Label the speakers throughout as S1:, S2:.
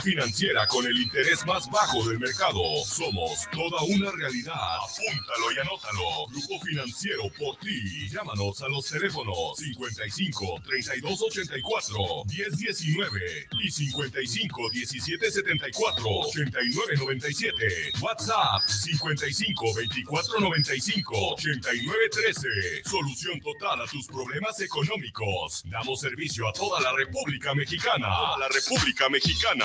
S1: Financiera con el interés más bajo del mercado. Somos toda una realidad. Apúntalo y anótalo. Grupo Financiero por ti. Llámanos a los teléfonos 55 32 84 10 19 y 55 17 74 89 97. WhatsApp 55 24 95 89 13. Solución total a tus problemas económicos. Damos servicio a toda la República Mexicana. A la República Mexicana.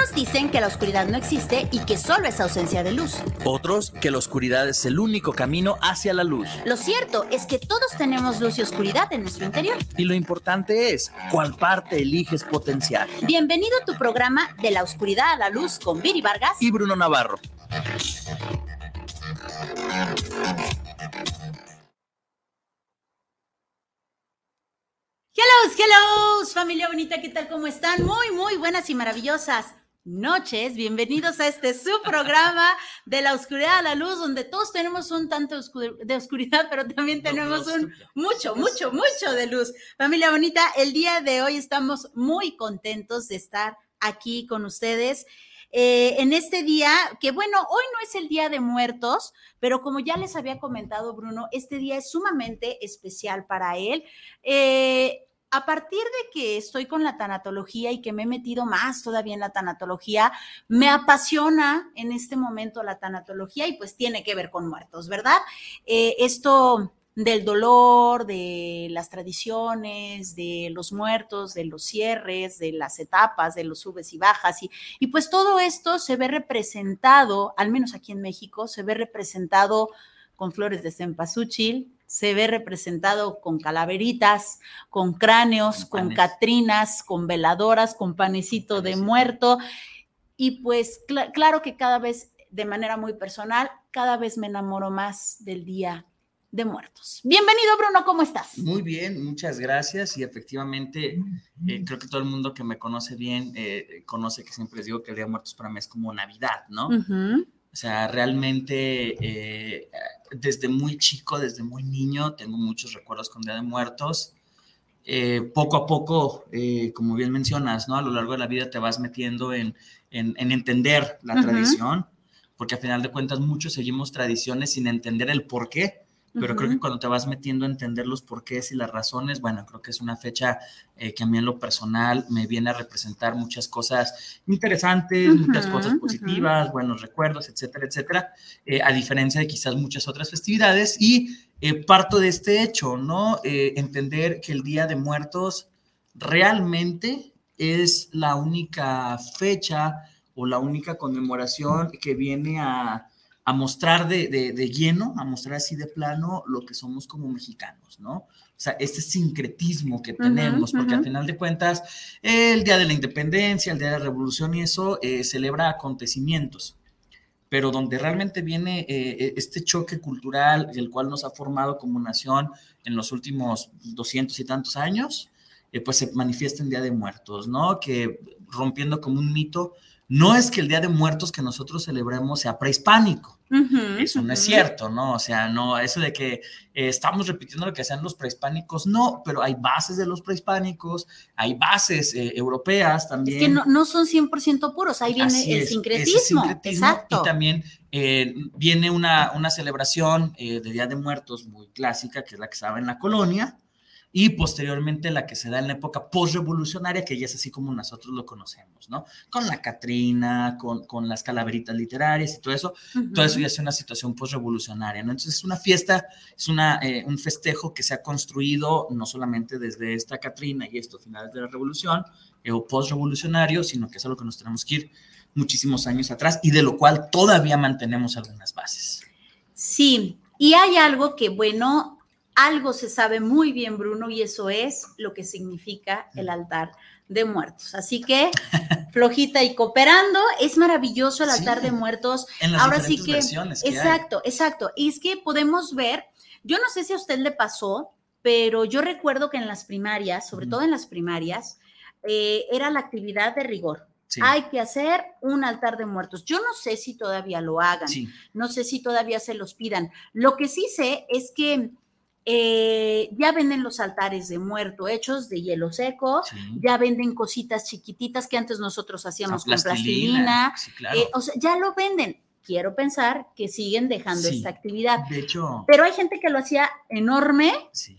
S2: Algunos dicen que la oscuridad no existe y que solo es ausencia de luz.
S3: Otros que la oscuridad es el único camino hacia la luz.
S2: Lo cierto es que todos tenemos luz y oscuridad en nuestro interior.
S3: Y lo importante es cuál parte eliges potenciar.
S2: Bienvenido a tu programa De la oscuridad a la luz con Viri Vargas
S3: y Bruno Navarro.
S2: Hello, hello, familia bonita, ¿qué tal? ¿Cómo están? Muy, muy buenas y maravillosas noches. Bienvenidos a este su programa de la oscuridad a la luz, donde todos tenemos un tanto de oscuridad, pero también tenemos un mucho, mucho, mucho de luz. Familia bonita, el día de hoy estamos muy contentos de estar aquí con ustedes. Eh, en este día, que bueno, hoy no es el Día de Muertos, pero como ya les había comentado Bruno, este día es sumamente especial para él. Eh, a partir de que estoy con la tanatología y que me he metido más todavía en la tanatología, me apasiona en este momento la tanatología y pues tiene que ver con muertos, ¿verdad? Eh, esto del dolor, de las tradiciones, de los muertos, de los cierres, de las etapas, de los subes y bajas. Y, y pues todo esto se ve representado, al menos aquí en México, se ve representado con flores de cempasúchil, se ve representado con calaveritas, con cráneos, con, catrinas, con veladoras, con panecito de muerto. Y pues claro que cada vez, de manera muy personal, cada vez me enamoro más del Día de Muertos. Bienvenido, Bruno, ¿cómo estás?
S3: Muy bien, muchas gracias. Y efectivamente, eh, creo que todo el mundo que me conoce bien eh, conoce que siempre les digo que el Día de Muertos para mí es como Navidad, ¿no? O sea, realmente eh, desde muy chico, desde muy niño, tengo muchos recuerdos con Día de Muertos. Eh, poco a poco, eh, como bien mencionas, ¿no? A lo largo de la vida te vas metiendo en, entender la tradición, porque a final de cuentas muchos seguimos tradiciones sin entender el por qué pero creo que cuando te vas metiendo a entender los porqués y las razones, bueno, creo que es una fecha eh, que a mí en lo personal me viene a representar muchas cosas interesantes, muchas cosas positivas, buenos recuerdos, etcétera, etcétera, eh, a diferencia de quizás muchas otras festividades. Y eh, parto de este hecho, ¿no? entender que el Día de Muertos realmente es la única fecha o la única conmemoración que viene a a mostrar de, de, lleno, a mostrar así de plano lo que somos como mexicanos, ¿no? O sea, este sincretismo que tenemos, porque al final de cuentas, el Día de la Independencia, el Día de la Revolución y eso eh, celebra acontecimientos, pero donde realmente viene eh, e, este choque cultural, el cual nos ha formado como nación en los últimos doscientos y tantos años, eh, pues se manifiesta en Día de Muertos, ¿no? Que rompiendo como un mito, no es que el Día de Muertos que nosotros celebremos sea prehispánico. eso no es cierto, ¿no? O sea, no, eso de que eh, estamos repitiendo lo que hacían los prehispánicos, no, pero hay bases de los prehispánicos, hay bases eh, europeas también.
S2: Es que no, son 100% puros, ahí viene el sincretismo. Exacto.
S3: Y también eh, viene una, una celebración de Día de Muertos muy clásica, que es la que se en la colonia, y posteriormente la que se da en la época postrevolucionaria, que ya es así como nosotros lo conocemos, ¿no? Con la Catrina, con, con las calaveritas literarias y todo eso, todo eso ya es una situación postrevolucionaria, ¿no? Entonces es una fiesta, es una, eh, un festejo que se ha construido no solamente desde esta Catrina y estos finales de la revolución eh, o postrevolucionario, sino que es algo que nos tenemos que ir muchísimos años atrás y de lo cual todavía mantenemos algunas bases.
S2: Sí, y hay algo que, bueno, algo se sabe muy bien, Bruno, y eso es lo que significa el mm. altar de muertos. Así que, flojita y cooperando, es maravilloso el altar de muertos.
S3: En las Ahora sí que,
S2: exacto, exacto. Y es que podemos ver, yo no sé si a usted le pasó, pero yo recuerdo que en las primarias, sobre todo en las primarias, eh, era la actividad de rigor. Hay que hacer un altar de muertos. Yo no sé si todavía lo hagan, no sé si todavía se los pidan. Lo que sí sé es que eh, ya venden los altares de muerto hechos de hielo seco, ya venden cositas chiquititas que antes nosotros hacíamos con plastilina, eh, o sea, ya lo venden quiero pensar que siguen dejando esta actividad.
S3: De hecho.
S2: Pero hay gente que lo hacía enorme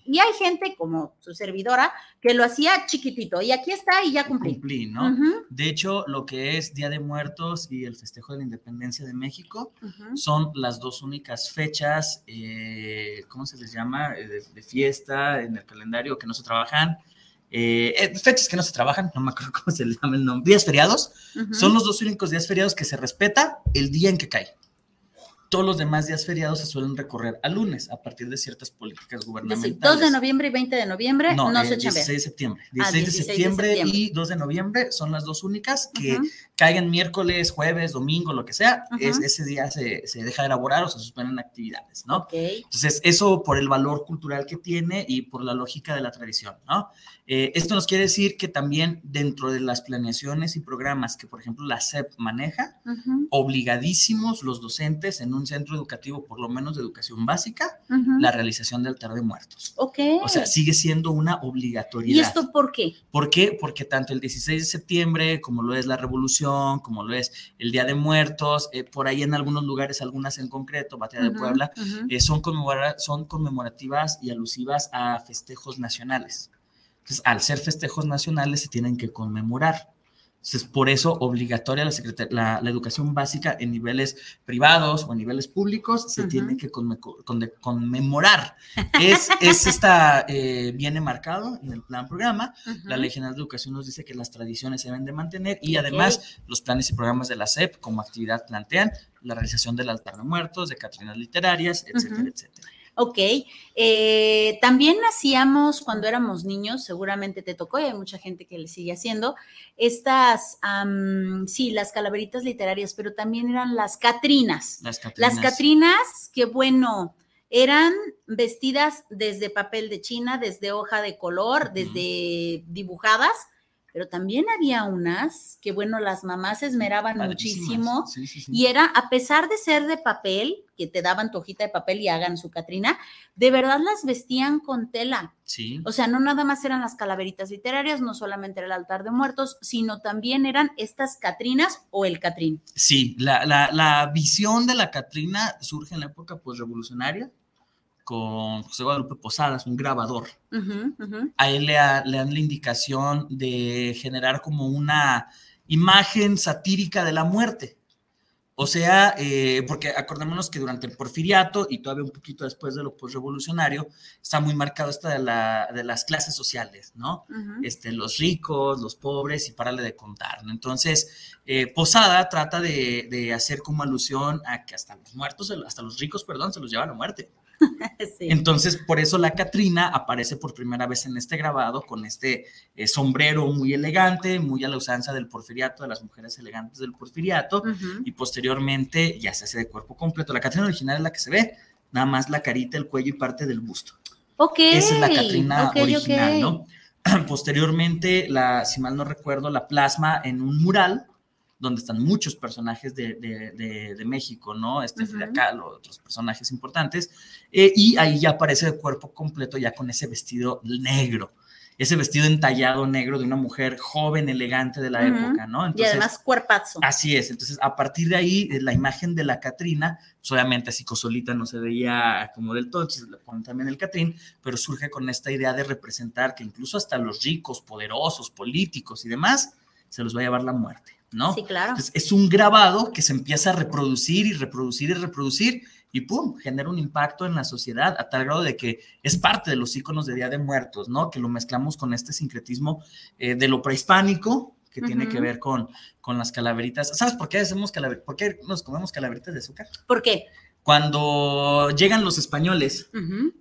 S2: y hay gente como su servidora que lo hacía chiquitito y aquí está y ya cumplí.
S3: Cumplí, ¿no? De hecho, lo que es Día de Muertos y el festejo de la independencia de México son las dos únicas fechas, eh, ¿cómo se les llama? Eh, de, de, fiesta en el calendario que no se trabajan. Eh, eh, fechas que no se trabajan, no me acuerdo cómo se les llama el nombre, días feriados, son los dos únicos días feriados que se respeta el día en que cae todos los demás días feriados se suelen recorrer a lunes a partir de ciertas políticas gubernamentales.
S2: 2 de noviembre y 20 de noviembre no, no se
S3: 16 de septiembre. 16, de, septiembre y 2 de noviembre son las dos únicas que caigan miércoles, jueves, domingo, lo que sea. es, ese día se, se, deja de elaborar o se suspenden actividades, ¿no? Entonces, eso por el valor cultural que tiene y por la lógica de la tradición, ¿no? Eh, esto nos quiere decir que también dentro de las planeaciones y programas que, por ejemplo, la SEP maneja, obligadísimos los docentes en un centro educativo, por lo menos de educación básica, la realización del altar de muertos.
S2: Ok.
S3: O sea, sigue siendo una obligatoriedad.
S2: ¿Y esto por qué?
S3: ¿Por qué? Porque tanto el 16 de septiembre, como lo es la Revolución, como lo es el Día de Muertos, eh, por ahí en algunos lugares, algunas en concreto, Batalla de Puebla, eh, son, son conmemorativas y alusivas a festejos nacionales. Entonces, al ser festejos nacionales, se tienen que conmemorar. Entonces, por eso obligatoria la, la, educación básica en niveles privados o en niveles públicos se tiene que conmemorar. Es, es esta, eh, viene marcado en el plan programa. La Ley General de Educación nos dice que las tradiciones se deben de mantener y además los planes y programas de la SEP como actividad plantean la realización del altar de muertos, de catrinas literarias, etcétera, etcétera.
S2: Ok. Eh, también hacíamos cuando éramos niños, seguramente te tocó y hay mucha gente que le sigue haciendo, estas, sí, las calaveritas literarias, pero también eran las catrinas.
S3: Las catrinas.
S2: Las catrinas, que bueno, eran vestidas desde papel de china, desde hoja de color, desde dibujadas pero también había unas que, bueno, las mamás se esmeraban muchísimo y era, a pesar de ser de papel, que te daban tu hojita de papel y hagan su Catrina, de verdad las vestían con tela.
S3: Sí.
S2: O sea, no nada más eran las calaveritas literarias, no solamente era el altar de muertos, sino también eran estas Catrinas o el Catrín.
S3: Sí, la, la, la visión de la Catrina surge en la época postrevolucionaria con José Guadalupe Posadas, un grabador. A él le, dan la indicación de generar como una imagen satírica de la muerte. O sea, eh, porque acordémonos que durante el porfiriato y todavía un poquito después de lo postrevolucionario, está muy marcado esto de, las clases sociales, ¿no? este, los ricos, los pobres y párale de contar, Entonces, eh, Posada trata de, de, hacer como alusión a que hasta los muertos, hasta los ricos, perdón, se los llevan a muerte. Entonces, por eso la Catrina aparece por primera vez en este grabado con este eh, sombrero muy elegante, muy a la usanza del porfiriato, de las mujeres elegantes del porfiriato, y posteriormente ya se hace de cuerpo completo. La Catrina original es la que se ve, nada más la carita, el cuello y parte del busto.
S2: Ok.
S3: Esa es la Catrina original, ¿no? Posteriormente, la, si mal no recuerdo, la plasma en un mural donde están muchos personajes de, de, de, México, ¿no? Este Frida Kahlo, otros personajes importantes, eh, y ahí ya aparece el cuerpo completo ya con ese vestido negro, ese vestido entallado negro de una mujer joven, elegante de la época, ¿no?
S2: y además cuerpazo.
S3: Así es, entonces a partir de ahí, eh, la imagen de la Catrina, pues, obviamente así cosolita no se veía como del todo, entonces le ponen también el Catrín, pero surge con esta idea de representar que incluso hasta los ricos, poderosos, políticos y demás, se los va a llevar la muerte. ¿no?
S2: Sí, claro.
S3: es un grabado que se empieza a reproducir y reproducir y reproducir y ¡pum! genera un impacto en la sociedad a tal grado de que es parte de los iconos de Día de Muertos, ¿no? Que lo mezclamos con este sincretismo eh, de lo prehispánico que tiene que ver con, con las calaveritas. ¿Sabes por qué hacemos calaveritas? ¿Por qué nos comemos calaveritas de azúcar?
S2: ¿Por qué?
S3: Cuando llegan los españoles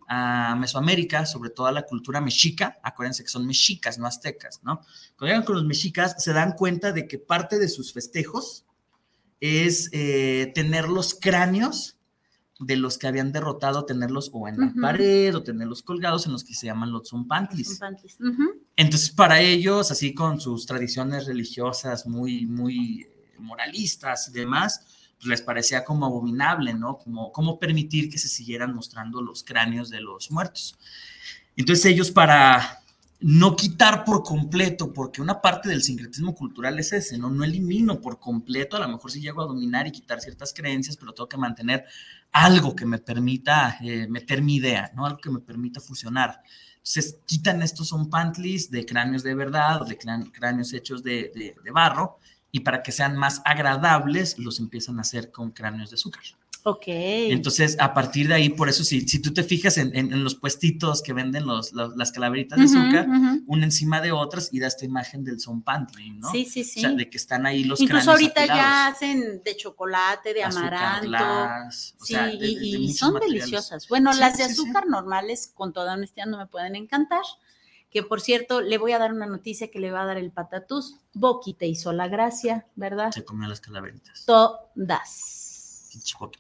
S3: a Mesoamérica, sobre todo a la cultura mexica, acuérdense que son mexicas, no aztecas, ¿no? Cuando llegan con los mexicas, se dan cuenta de que parte de sus festejos es eh, tener los cráneos de los que habían derrotado, tenerlos o en la pared o tenerlos colgados en los que se llaman los zompantlis. Entonces, para ellos, así con sus tradiciones religiosas muy, muy moralistas y demás, les parecía como abominable, ¿no? Como, cómo permitir que se siguieran mostrando los cráneos de los muertos. Entonces ellos para no quitar por completo, porque una parte del sincretismo cultural es ese, ¿no? No elimino por completo, a lo mejor sí llego a dominar y quitar ciertas creencias, pero tengo que mantener algo que me permita eh, meter mi idea, ¿no? Algo que me permita fusionar. Entonces quitan estos son pantlis de cráneos de verdad de cráneos hechos de barro y para que sean más agradables los empiezan a hacer con cráneos de azúcar.
S2: Ok.
S3: Entonces, a partir de ahí, por eso, si, si tú te fijas en, en, los puestitos que venden los, las calaveritas de azúcar, una encima de otras, y da esta imagen del son pantry, ¿no?
S2: Sí, sí, sí.
S3: O sea, de que están ahí los
S2: Incluso ahorita ya hacen de chocolate, de amaranto. sí, y, son deliciosas. Bueno, las de azúcar normales, con toda honestidad, no me pueden encantar. Que por cierto, le voy a dar una noticia que le va a dar el patatús. Boqui te hizo la gracia, ¿verdad?
S3: Se comió las calaveritas.
S2: Todas.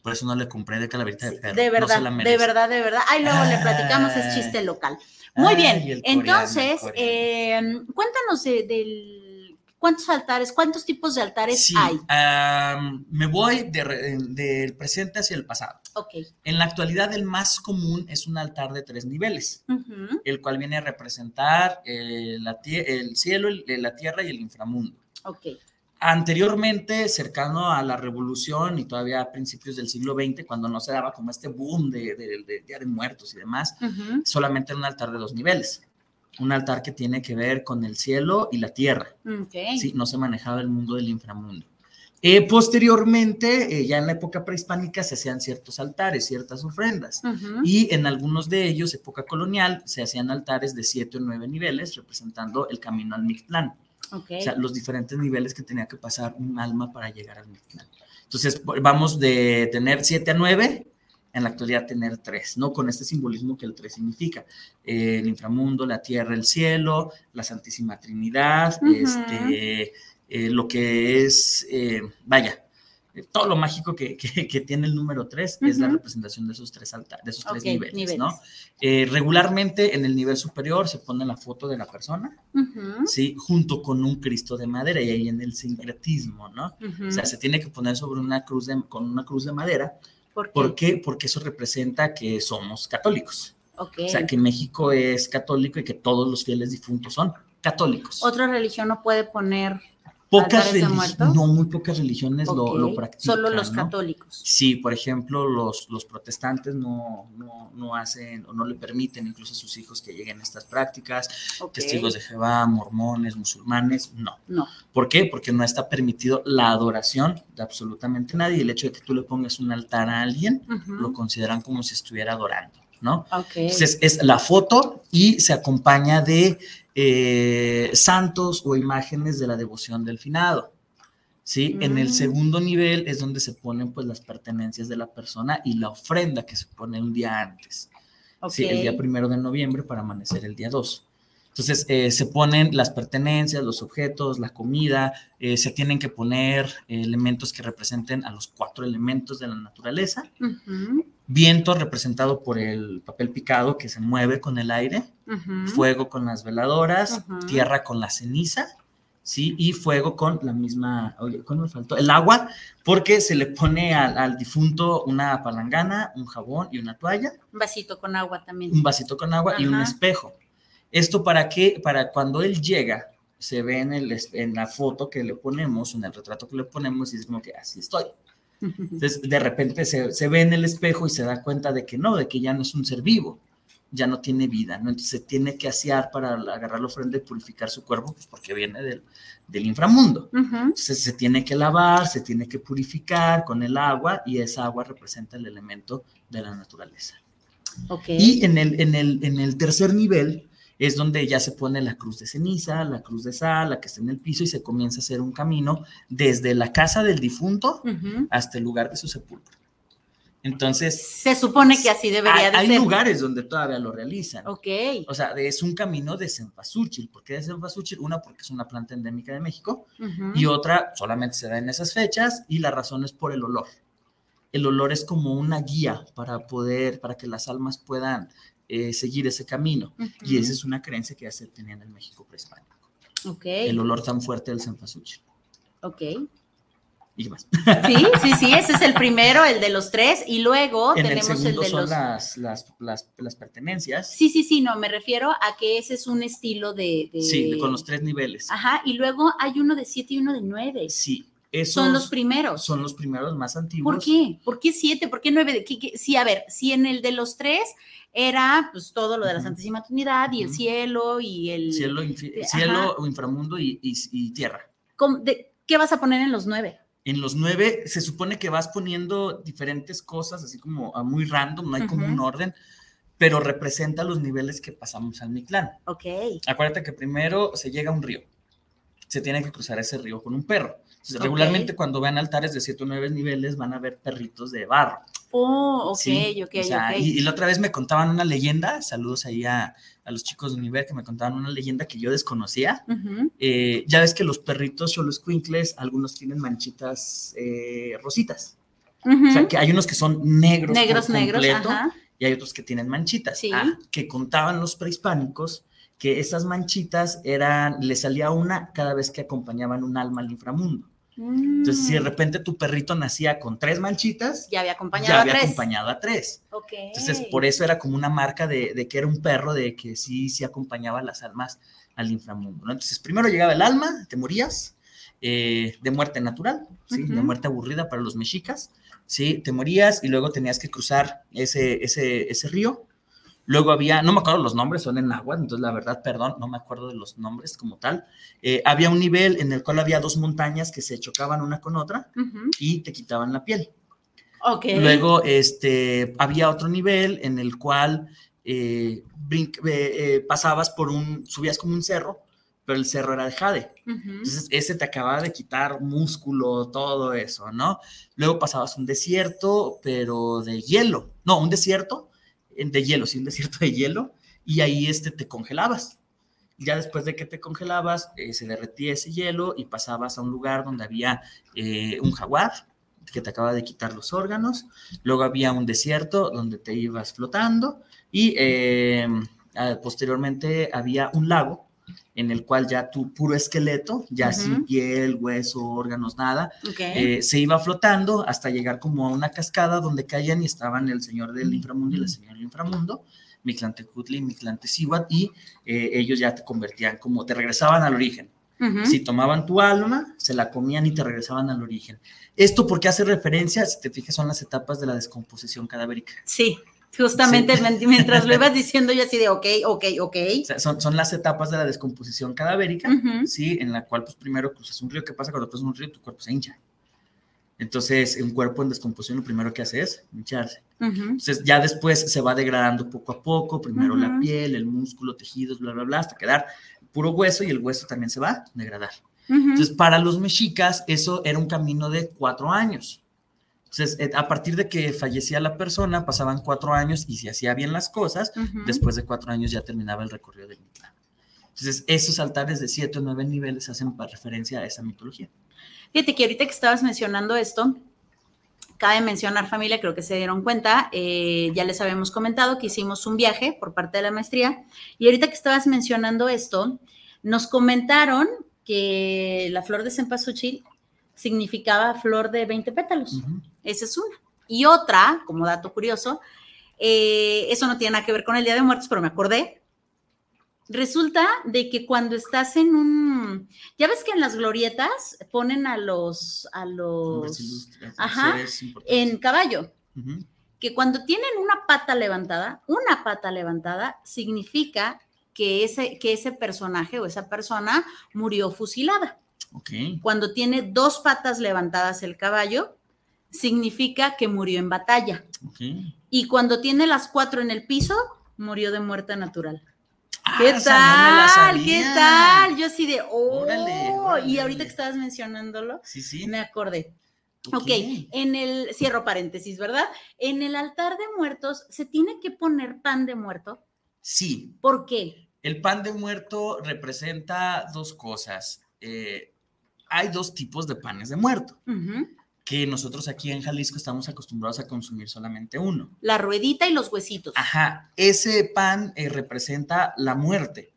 S3: Por eso no le compré de calaverita de perro.
S2: De verdad, de verdad, de verdad. Ay, luego le platicamos, es chiste local. Muy bien, entonces, em, cuéntanos del cuántos altares, cuántos tipos de altares hay.
S3: me voy del presente hacia el pasado.
S2: Ok.
S3: En la actualidad, el más común es un altar de tres niveles, el cual viene a representar eh, el cielo, la tierra y el inframundo.
S2: Ok.
S3: Anteriormente, cercano a la revolución y todavía a principios del siglo XX, cuando no se daba como este boom de, Día de Muertos y demás, solamente era un altar de dos niveles. Un altar que tiene que ver con el cielo y la tierra. Sí, no se manejaba el mundo del inframundo. Eh, posteriormente, eh, ya en la época prehispánica, se hacían ciertos altares, ciertas ofrendas. Y en algunos de ellos, época colonial, se hacían altares de siete o nueve niveles, representando el camino al Mictlán. O sea, los diferentes niveles que tenía que pasar un alma para llegar al Mictlán. Entonces, vamos de tener 7 a 9, en la actualidad tener 3, ¿no? Con este simbolismo que el 3 significa. Eh, el inframundo, la tierra, el cielo, la Santísima Trinidad, este, eh, lo que es, eh, vaya, todo lo mágico que, que, tiene el número 3 es la representación de esos tres, alta, de esos tres niveles, ¿no? Eh, regularmente en el nivel superior se pone la foto de la persona, ¿sí? Junto con un Cristo de madera y ahí en el sincretismo, ¿no? O sea, se tiene que poner sobre una cruz de, con una cruz de madera. ¿Por qué? Porque eso representa que somos católicos. O sea, que México es católico y que todos los fieles difuntos son católicos.
S2: Otra religión no puede poner
S3: Pocas religiones, no, muy pocas religiones lo, lo, practican.
S2: Solo los católicos.
S3: Sí, por ejemplo, los, los protestantes no, no, no, hacen o no le permiten incluso a sus hijos que lleguen a estas prácticas. Testigos de Jehová, mormones, musulmanes, no.
S2: No.
S3: ¿Por qué? Porque no está permitido la adoración de absolutamente nadie. El hecho de que tú le pongas un altar a alguien, lo consideran como si estuviera adorando. ¿no? Entonces es la foto y se acompaña de eh, santos o imágenes de la devoción del finado. ¿sí? En el mm. segundo nivel es donde se ponen pues las pertenencias de la persona y la ofrenda que se pone un día antes. ¿sí? El día primero de noviembre para amanecer el día 2. Entonces eh, se ponen las pertenencias, los objetos, la comida, eh, se tienen que poner elementos que representen a los cuatro elementos de la naturaleza. Viento representado por el papel picado que se mueve con el aire, fuego con las veladoras, tierra con la ceniza, ¿sí? Y fuego con la misma, oye, ¿cuál me faltó? El agua, porque se le pone al, difunto una palangana, un jabón y una toalla.
S2: Un vasito con agua también.
S3: Un vasito con agua y un espejo. ¿Esto para qué? Para cuando él llega, se ve en, el, en la foto que le ponemos, en el retrato que le ponemos, y es como que así estoy. Entonces, de repente se, se, ve en el espejo y se da cuenta de que no, de que ya no es un ser vivo, ya no tiene vida, ¿no? Entonces se tiene que asear para agarrar la ofrenda y purificar su cuerpo, pues porque viene del, del inframundo. Entonces se tiene que lavar, se tiene que purificar con el agua y esa agua representa el elemento de la naturaleza.
S2: Okay.
S3: Y en el, en, el, en el tercer nivel es donde ya se pone la cruz de ceniza, la cruz de sal, la que está en el piso y se comienza a hacer un camino desde la casa del difunto hasta el lugar de su sepulcro. Entonces.
S2: Se supone que así debería
S3: hay,
S2: de
S3: ser. Hay lugares donde todavía lo realizan.
S2: Ok.
S3: O sea, es un camino de cempasúchil. ¿Por qué de cempasúchil? Una, porque es una planta endémica de México. Y otra, solamente se da en esas fechas. Y la razón es por el olor. el olor es como una guía para poder, para que las almas puedan eh, seguir ese camino. Y esa es una creencia que ya se tenía en el México prehispánico.
S2: Ok.
S3: El olor tan fuerte del cempasúchil.
S2: Ok.
S3: Y más.
S2: Sí, sí, sí, ese es el primero, el de los tres, y luego
S3: en
S2: tenemos el,
S3: segundo
S2: de
S3: son
S2: los...
S3: las, las, las, las pertenencias.
S2: Sí, sí, sí, no, me refiero a que ese es un estilo de... de-
S3: Sí, con los tres niveles.
S2: Ajá, y luego hay uno de siete y uno de nueve.
S3: Sí, esos
S2: Son los primeros.
S3: son los primeros más antiguos.
S2: ¿Por qué? ¿Por qué siete? ¿Por qué nueve? ¿Qué- qué? Sí, a ver, si en el de los tres era pues todo lo de la. Santísima Trinidad y el cielo y el...
S3: Cielo,
S2: Ajá.
S3: cielo inframundo y, y- y tierra.
S2: ¿Cómo- de- ¿Qué vas a poner en los nueve?
S3: En los nueve se supone que vas poniendo diferentes cosas, así como a muy random, no hay como un orden, pero representa los niveles que pasamos al Mictlán.
S2: Ok.
S3: Acuérdate que primero se llega a un río. Se tiene que cruzar ese río con un perro. Entonces, regularmente cuando vean altares de 7 o 9 niveles van a ver perritos de barro.
S2: Oh, ok,
S3: ¿sí?
S2: ok,
S3: O sea,
S2: ok.
S3: Y, y la otra vez me contaban una leyenda, saludos ahí a, a los chicos de Univer que me contaban una leyenda que yo desconocía. Eh, ya ves que los perritos o los quinkles, algunos tienen manchitas eh, rositas. O sea, que hay unos que son negros.
S2: Negros,
S3: por
S2: negros, ajá.
S3: Y hay otros que tienen manchitas.
S2: Sí.
S3: Ah, que contaban los prehispánicos que esas manchitas eran, le salía una cada vez que acompañaban un alma al inframundo. Entonces, si de
S2: Mm,
S3: repente tu perrito nacía con tres manchitas,
S2: Ya había acompañado
S3: ya
S2: a tres.
S3: acompañado a tres.
S2: Ok.
S3: Entonces, por eso era como una marca de, de que era un perro, de que sí, sí acompañaba a las almas al inframundo. ¿no? Entonces, primero llegaba el alma, te morías eh, de muerte natural, ¿sí? de muerte aburrida para los mexicas, ¿sí? te morías y luego tenías que cruzar ese, ese, ese río. Luego había, no me acuerdo los nombres, son en agua, entonces la verdad, perdón, no me acuerdo de los nombres como tal. Eh, había un nivel en el cual había dos montañas que se chocaban una con otra y te quitaban la piel.
S2: Ok.
S3: Luego, este, había otro nivel en el cual eh, brin- eh, pasabas por un, subías como un cerro, pero el cerro era de jade. Entonces, ese te acababa de quitar músculo, todo eso, ¿no? Luego pasabas un desierto, pero de hielo. No, un desierto de hielo, sí, un desierto de hielo, y ahí este, te congelabas. Ya después de que te congelabas, eh, se derretía ese hielo y pasabas a un lugar donde había eh, un jaguar que te acaba de quitar los órganos. Luego había un desierto donde te ibas flotando y eh, posteriormente había un lago en el cual ya tu puro esqueleto, ya sin piel, hueso, órganos, nada, eh, se iba flotando hasta llegar como a una cascada donde caían y estaban el señor del inframundo y la señora del inframundo, Mictlantecutli y Mictlantecíhuatl, y eh, ellos ya te convertían como, te regresaban al origen. Si tomaban tu alma, se la comían y te regresaban al origen. Esto porque hace referencia, si te fijas, son las etapas de la descomposición cadavérica.
S2: Sí, justamente
S3: Sí.
S2: mientras lo ibas diciendo yo así de ok, ok, ok.
S3: O sea, son, son las etapas de la descomposición cadavérica,
S2: Ujú.
S3: ¿sí? En la cual, pues, primero cruzas un río. ¿Qué pasa cuando cruzas un río? Tu cuerpo se hincha. Entonces, un cuerpo en descomposición lo primero que hace es hincharse. Entonces, ya después se va degradando poco a poco, primero la piel, el músculo, tejidos, bla, bla, bla, hasta quedar puro hueso y el hueso también se va a degradar. Entonces, para los mexicas, eso era un camino de cuatro años. Entonces, eh, a partir de que fallecía la persona, pasaban cuatro años y si hacía bien las cosas, después de cuatro años ya terminaba el recorrido del Mictlán. Entonces, esos altares de siete o nueve niveles hacen referencia a esa mitología.
S2: Fíjate que ahorita que estabas mencionando esto, cabe mencionar familia, creo que se dieron cuenta, eh, ya les habíamos comentado que hicimos un viaje por parte de la maestría y ahorita que estabas mencionando esto, nos comentaron que la flor de cempasúchil significaba flor de 20 pétalos. Esa es una. Y otra, como dato curioso, eh, eso no tiene nada que ver con el Día de Muertos, pero me acordé. Resulta de que cuando estás en un, ya ves que en las glorietas ponen a los, a los, ajá, en caballo, que cuando tienen una pata levantada, una pata levantada significa que ese, que ese personaje o esa persona murió fusilada. Cuando tiene dos patas levantadas el caballo, significa que murió en batalla. Y cuando tiene las cuatro en el piso, murió de muerte natural.
S3: Ah,
S2: ¿Qué
S3: no
S2: tal? ¿Qué tal? Yo así de, oh,
S3: Órale, órale,
S2: y ahorita que estabas mencionándolo,
S3: Sí, sí.
S2: me acordé. ok, en el, cierro paréntesis, ¿verdad? En el altar de muertos se tiene que poner pan de muerto.
S3: Sí,
S2: ¿Por qué?
S3: el pan de muerto representa dos cosas. Eh, hay dos tipos de panes de muerto. Que nosotros aquí en Jalisco estamos acostumbrados a consumir solamente uno.
S2: La ruedita y los huesitos.
S3: Ajá, ese pan eh, representa la muerte.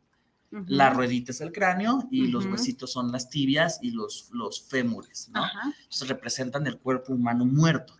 S3: La ruedita es el cráneo y los huesitos son las tibias y los, los fémures, ¿no?
S2: Ajá.
S3: Entonces representan el cuerpo humano muerto.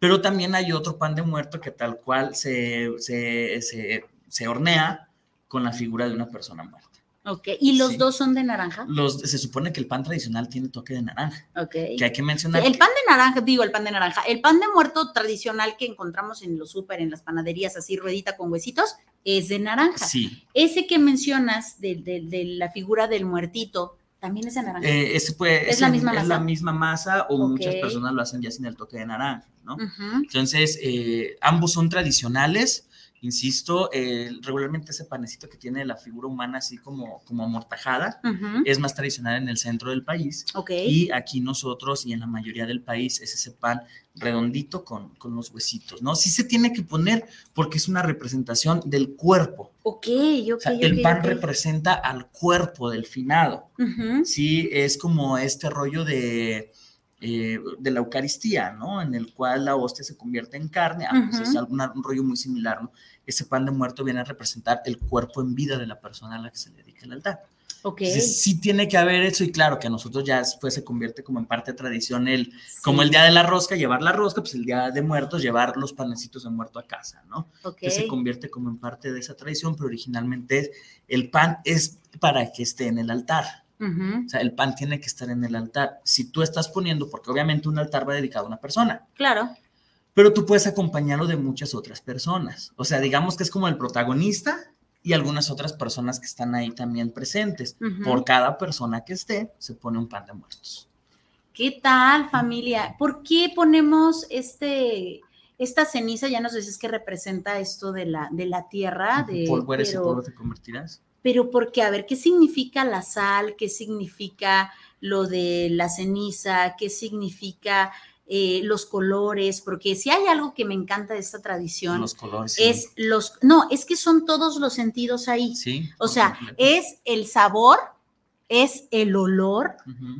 S3: Pero también hay otro pan de muerto que tal cual se, se, se, se hornea con la figura de una persona muerta.
S2: Ok. ¿Y los
S3: Sí.
S2: dos son de naranja?
S3: Los, se supone que el pan tradicional tiene toque de naranja,
S2: Ok.
S3: que hay que mencionar.
S2: El
S3: que-
S2: pan de naranja, digo el pan de naranja, el pan de muerto tradicional que encontramos en los súper, en las panaderías, así ruedita con huesitos, es de naranja.
S3: Sí,
S2: Ese que mencionas de, de- de la figura del muertito, también es de naranja.
S3: eh, ese puede,
S2: ¿Es la misma
S3: es
S2: masa?
S3: la misma masa o muchas personas lo hacen ya sin el toque de naranja, ¿no? Entonces, eh, ambos son tradicionales. Insisto, eh, regularmente ese panecito que tiene la figura humana así como, como amortajada es más tradicional en el centro del país.
S2: Ok.
S3: Y aquí nosotros y en la mayoría del país es ese pan redondito con, con los huesitos, ¿no? Sí se tiene que poner porque es una representación del cuerpo.
S2: Ok, ok,
S3: O sea, el pan representa al cuerpo del finado. Sí, es como este rollo de, eh, de la Eucaristía, ¿no? En el cual la hostia se convierte en carne. Ah, pues es alguna- un rollo muy similar, ¿no? Ese pan de muerto viene a representar el cuerpo en vida de la persona a la que se le dedica el altar.
S2: Ok.
S3: Entonces, sí tiene que haber eso y claro que a nosotros ya después se convierte como en parte de tradición el, como
S2: Sí.
S3: el día de la rosca, llevar la rosca, pues el día de muertos, llevar los panecitos de muerto a casa, ¿no?
S2: Ok.
S3: que se convierte como en parte de esa tradición, pero originalmente el pan es para que esté en el altar.
S2: Ujú.
S3: O sea, el pan tiene que estar en el altar. Si tú estás poniendo, porque obviamente un altar va dedicado a una persona,
S2: Claro.
S3: Pero tú puedes acompañarlo de muchas otras personas. O sea, digamos que es como el protagonista y algunas otras personas que están ahí también presentes. Por cada persona que esté, se pone un pan de muertos.
S2: ¿Qué tal, familia? ¿Por qué ponemos este, esta ceniza? Ya nos decís que representa esto de la, de la tierra, de,
S3: polvo eres y
S2: pero,
S3: polvo te convertirás.
S2: pero porque, a ver, ¿qué significa la sal? ¿Qué significa lo de la ceniza? ¿Qué significa eh, los colores? Porque si hay algo que me encanta de esta tradición,
S3: Los colores. sí.
S2: es los, no, es que son todos los sentidos ahí.
S3: Sí.
S2: O sea,
S3: completo.
S2: es el sabor, es el olor,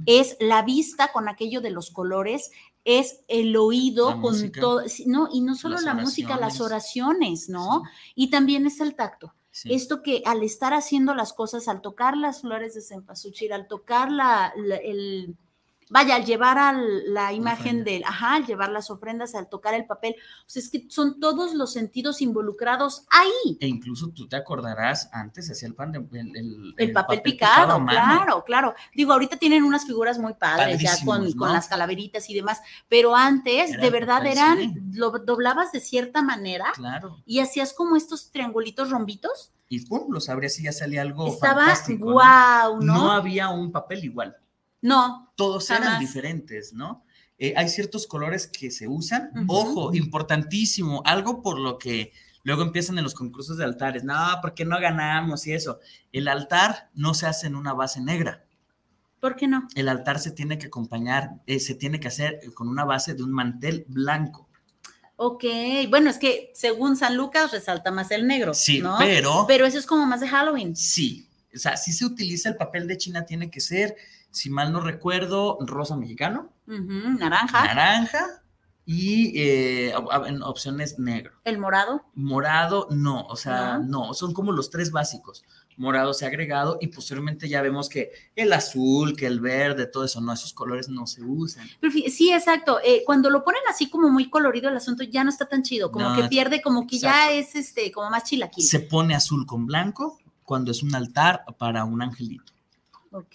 S2: es la vista con aquello de los colores, es el oído
S3: La
S2: con todo, no, y no solo la música, las
S3: oraciones.
S2: ¿no? Y también es el tacto.
S3: Sí.
S2: Esto que al estar haciendo las cosas, al tocar las flores de cempasúchil, al tocar la, la- el, vaya, al llevar al- la imagen
S3: ofrenda.
S2: del, ajá, al llevar las ofrendas, al tocar el papel, o sea, es que son todos los sentidos involucrados ahí.
S3: E incluso tú te acordarás, antes hacía el pan de, el, el-
S2: El
S3: el
S2: papel, picado, claro, claro. Digo, ahorita tienen unas figuras muy padres, ya con, las calaveritas y demás, pero antes,
S3: Era
S2: de verdad, eran, lo doblabas de cierta manera
S3: Claro.
S2: y hacías como estos triangulitos rombitos.
S3: Y pum, lo sabrías y ya salía algo
S2: Estaba
S3: fantástico. ¿no?
S2: guau, ¿no?
S3: ¿no? había un papel igual.
S2: No,
S3: Todos eran diferentes, ¿no? Eh, hay ciertos colores que se usan. Ojo, importantísimo, algo por lo que luego empiezan en los concursos de altares. No, porque no ganamos y eso. El altar no se hace en una base negra.
S2: ¿por qué no?
S3: El altar se tiene que acompañar, eh, se tiene que hacer con una base de un mantel blanco.
S2: Ok, bueno, es que según San Lucas resalta más el negro,
S3: Sí,
S2: ¿no?
S3: pero
S2: Pero eso es como más de Halloween.
S3: sí, o sea, si se utiliza el papel de China, tiene que ser, si mal no recuerdo, rosa mexicano,
S2: naranja,
S3: naranja y eh, en opciones negro.
S2: el morado.
S3: Morado, no, o sea,
S2: No.
S3: no, son como los tres básicos. Morado se ha agregado y posteriormente ya vemos que el azul, que el verde, todo eso, no, esos colores no se usan.
S2: Pero Sí, exacto. eh, cuando lo ponen así como muy colorido el asunto ya no está tan chido, como
S3: No,
S2: que pierde, como que ya es este, como más chilaquil.
S3: Se pone azul con blanco cuando es un altar para un angelito,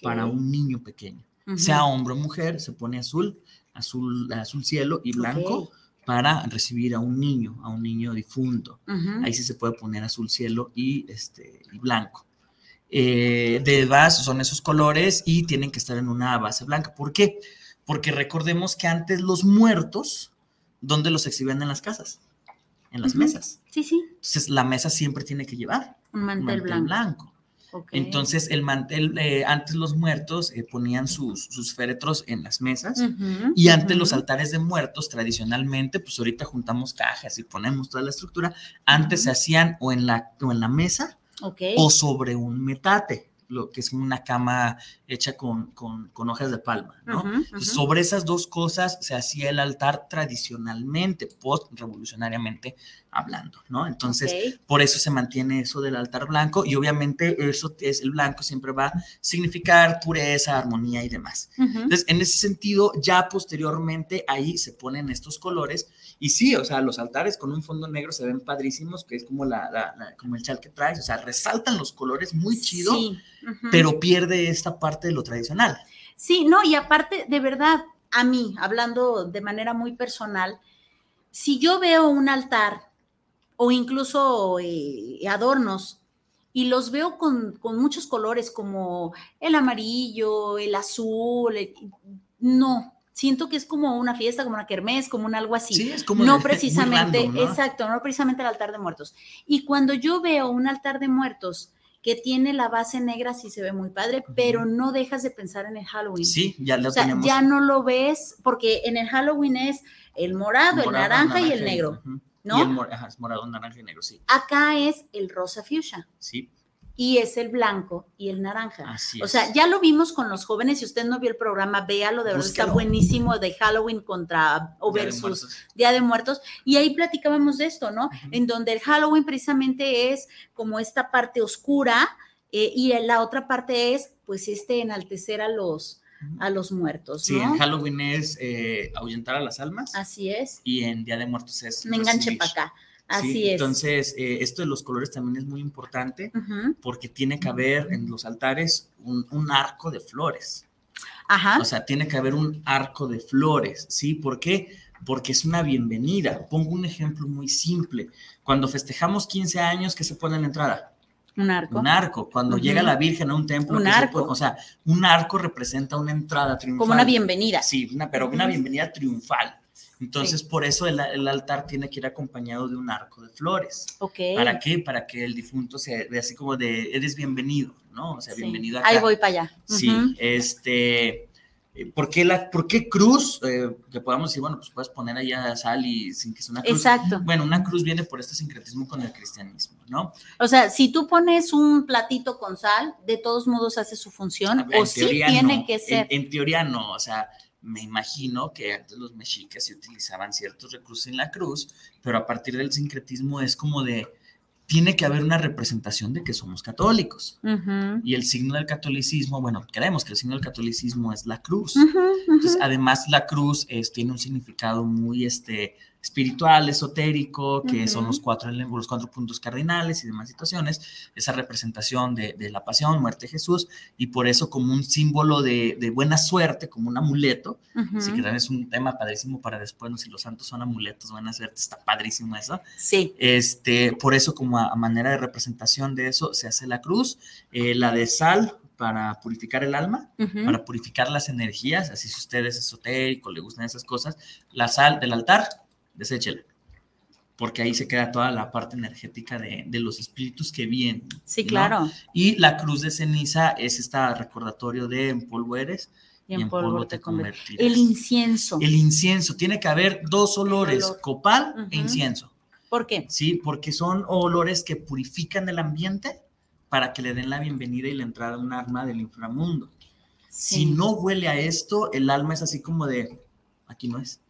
S3: Para un niño pequeño. Sea hombre o mujer, se pone azul, azul, azul cielo y blanco para recibir a un niño, a un niño difunto. Ahí sí se puede poner azul cielo y, este, y blanco. Eh, de base son esos colores y tienen que estar en una base blanca. ¿Por qué? Porque recordemos que antes los muertos, ¿dónde los exhibían en las casas? En las mesas.
S2: Sí, sí,
S3: Entonces la mesa siempre tiene que llevar
S2: un
S3: un
S2: mantel,
S3: mantel
S2: blanco.
S3: blanco. Entonces el mantel, eh, antes los muertos eh, ponían sus, sus féretros en las mesas. Y antes los altares de muertos, tradicionalmente, pues ahorita juntamos cajas y ponemos toda la estructura. Antes se hacían o en la, o en la mesa o sobre un metate. lo que es una cama hecha con, con, hojas de palma, ¿no? Sobre esas dos cosas se hacía el altar tradicionalmente, post-revolucionariamente hablando, ¿no? Entonces, por eso se mantiene eso del altar blanco y obviamente eso es, el blanco siempre va a significar pureza, armonía y demás. Entonces, en ese sentido, ya posteriormente ahí se ponen estos colores y sí, o sea, los altares con un fondo negro se ven padrísimos, que es como, la, como el chal que traes, o sea, resaltan los colores muy chido. Sí pero pierde esta parte de lo tradicional.
S2: Sí, no, y aparte, de verdad, a mí, hablando de manera muy personal, si yo veo un altar o incluso eh, adornos y los veo con, muchos colores como el amarillo, el azul, no, siento que es como una fiesta, como una kermés, como un algo así.
S3: Sí, es como
S2: no precisamente, exacto, no precisamente el altar de muertos. Y cuando yo veo un altar de muertos que tiene la base negra, sí se ve muy padre, pero no dejas de pensar en el Halloween.
S3: Sí, ya lo
S2: o sea, Ya no lo ves, porque en el Halloween es el morado, el, naranja, y el negro. ¿No?
S3: Y el morado, naranja y negro, sí.
S2: Acá es el rosa fuchsia.
S3: Sí
S2: y es el blanco y el naranja. o sea, ya lo vimos con los jóvenes. Si usted no vio el programa, véalo, de verdad está buenísimo de Halloween contra o versus Día de Muertos. Y ahí platicábamos de esto, ¿no? En donde el Halloween precisamente es como esta parte oscura eh, y la otra parte es, pues, este enaltecer a los a los muertos.
S3: Sí, en Halloween es eh, ahuyentar a las almas.
S2: Así es.
S3: Y en Día de Muertos es.
S2: Me enganche para acá. Así es.
S3: Entonces, eh, esto de los colores también es muy importante porque tiene que haber en los altares un, arco de flores.
S2: Ajá.
S3: O sea, tiene que haber un arco de flores, ¿sí? ¿Por qué? Porque es una bienvenida. Pongo un ejemplo muy simple. Cuando festejamos 15 años, ¿qué se pone en la entrada?
S2: Un arco.
S3: Un arco. Cuando llega la Virgen a un templo,
S2: un arco.
S3: o sea, un arco representa una entrada triunfal.
S2: Como una bienvenida.
S3: Sí, una, pero una bienvenida triunfal. Entonces, por eso el, altar tiene que ir acompañado de un arco de flores.
S2: Ok.
S3: ¿Para qué? Para que el difunto se vea así como de, eres bienvenido, ¿no? O sea, bienvenido acá.
S2: Ahí voy para allá.
S3: Sí, este... Eh, ¿Por qué, la, ¿Por qué cruz? Eh, que podamos decir, bueno, pues puedes poner allá sal y sin que sea una cruz.
S2: Exacto.
S3: Bueno, una cruz viene por este sincretismo con el cristianismo, ¿no?
S2: O sea, si tú pones un platito con sal, de todos modos hace su función, o sí tiene que ser.
S3: en, teoría no, o sea, me imagino que antes los mexicas se utilizaban ciertos recursos en la cruz, pero a partir del sincretismo es como de, tiene que haber una representación de que somos católicos. Y el signo del catolicismo, bueno, creemos que el signo del catolicismo es la cruz. Entonces, además la cruz tiene un significado muy, este, espiritual, esotérico, que son los cuatro, los cuatro puntos cardinales y demás situaciones, esa representación de, la pasión, muerte de Jesús, y por eso como un símbolo de, buena suerte, como un amuleto, si que es un tema padrísimo para después, no si los santos son amuletos, buena suerte, está padrísimo eso.
S2: Sí.
S3: Este, por eso como a, manera de representación de eso se hace la cruz, eh, la de sal, para purificar el alma, para purificar las energías, así si usted es esotérico, le gustan esas cosas, la sal del altar, deséchela, porque ahí se queda toda la parte energética de, los espíritus que vienen.
S2: Sí, claro.
S3: Y la cruz de ceniza es este recordatorio de en polvo eres y en, polvo, te convertirás.
S2: El incienso.
S3: El incienso, tiene que haber dos olores, copal e incienso.
S2: ¿Por qué?
S3: Sí, porque son olores que purifican el ambiente para que le den la bienvenida y la entrada a un alma del inframundo. Si no huele a esto, el alma es así como de, aquí no es.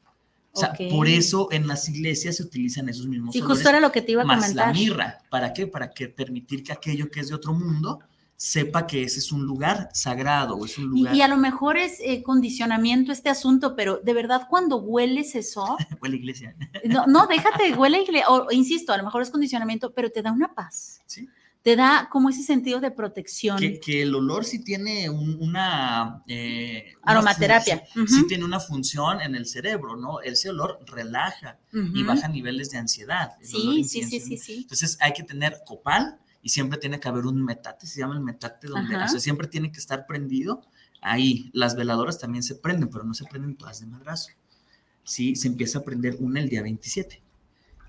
S3: O sea, por eso en las iglesias se utilizan esos mismos
S2: Y justo era lo que te iba a más
S3: la mirra. ¿Para qué? Para que permitir que aquello que es de otro mundo sepa que ese es un lugar sagrado es un lugar...
S2: Y, a lo mejor es eh, condicionamiento este asunto, pero de verdad cuando hueles eso...
S3: huele iglesia.
S2: no, no, déjate, huele iglesia, o insisto, a lo mejor es condicionamiento, pero te da una paz.
S3: Sí
S2: te da como ese sentido de protección.
S3: Que, el olor sí tiene una...
S2: Eh, Aromaterapia.
S3: Sí tiene una función en el cerebro, ¿no? Ese olor relaja y baja niveles de ansiedad.
S2: Sí, sí, sí, sí, sí.
S3: Entonces hay que tener copal y siempre tiene que haber un metate, se llama el metate, donde o sea, siempre tiene que estar prendido. Ahí, las veladoras también se prenden, pero no se prenden todas de madrazo. Sí, se empieza a prender una el día 27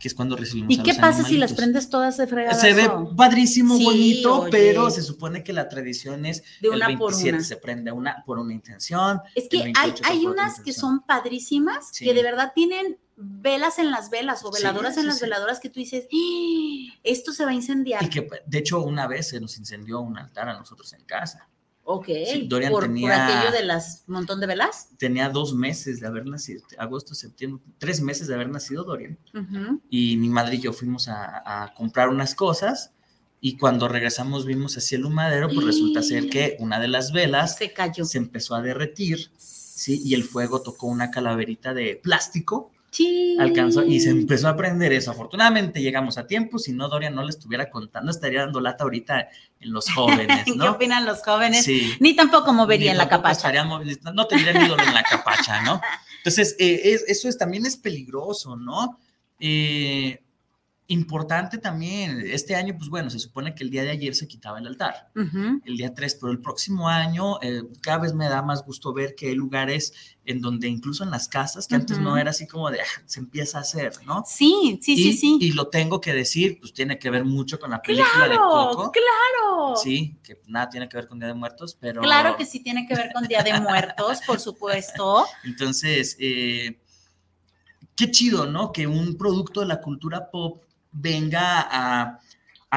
S3: que es cuando recibimos.
S2: ¿Y qué pasa si las prendes todas de fregada?
S3: Se ve padrísimo, bonito, pero se supone que la tradición es
S2: de una
S3: el 27 se prende una por una intención.
S2: Es que hay, hay unas que son padrísimas, que de verdad tienen velas en las velas o veladoras en las veladoras que tú dices, ¡Ah! esto se va a incendiar.
S3: Y que, de hecho, una vez se nos incendió un altar a nosotros en casa.
S2: Ok. Dorian por, tenía, aquello de las montón de velas.
S3: Tenía dos meses de haber nacido, agosto, septiembre, tres meses de haber nacido Dorian. Y mi madre y yo fuimos a, comprar unas cosas. Y cuando regresamos vimos así el humadero, pues resulta ser que una de las velas
S2: se cayó.
S3: Se empezó a derretir, ¿sí? Y el fuego tocó una calaverita de plástico
S2: Sí.
S3: Alcanzó y se empezó a aprender eso. Afortunadamente llegamos a tiempo, si no Dorian no le estuviera contando, estaría dando lata ahorita en los jóvenes, ¿no?
S2: ¿Qué opinan los jóvenes? Ni tampoco movería en la capacha.
S3: no tendría ni en la capacha, ¿no? Entonces, eh, eso es, también es peligroso, ¿no? Eh, Importante también, este año, pues bueno, se supone que el día de ayer se quitaba el altar, el día 3, pero el próximo año eh, cada vez me da más gusto ver que hay lugares en donde incluso en las casas, que antes no era así como de, ah, se empieza a hacer, ¿no?
S2: Sí, sí, sí, sí.
S3: Y lo tengo que decir, pues tiene que ver mucho con la película de Coco.
S2: Claro,
S3: Sí, que nada tiene que ver con Día de Muertos, pero...
S2: Claro que sí tiene que ver con Día de Muertos, por supuesto.
S3: Entonces, eh, qué chido, ¿no? Que un producto de la cultura pop venga a,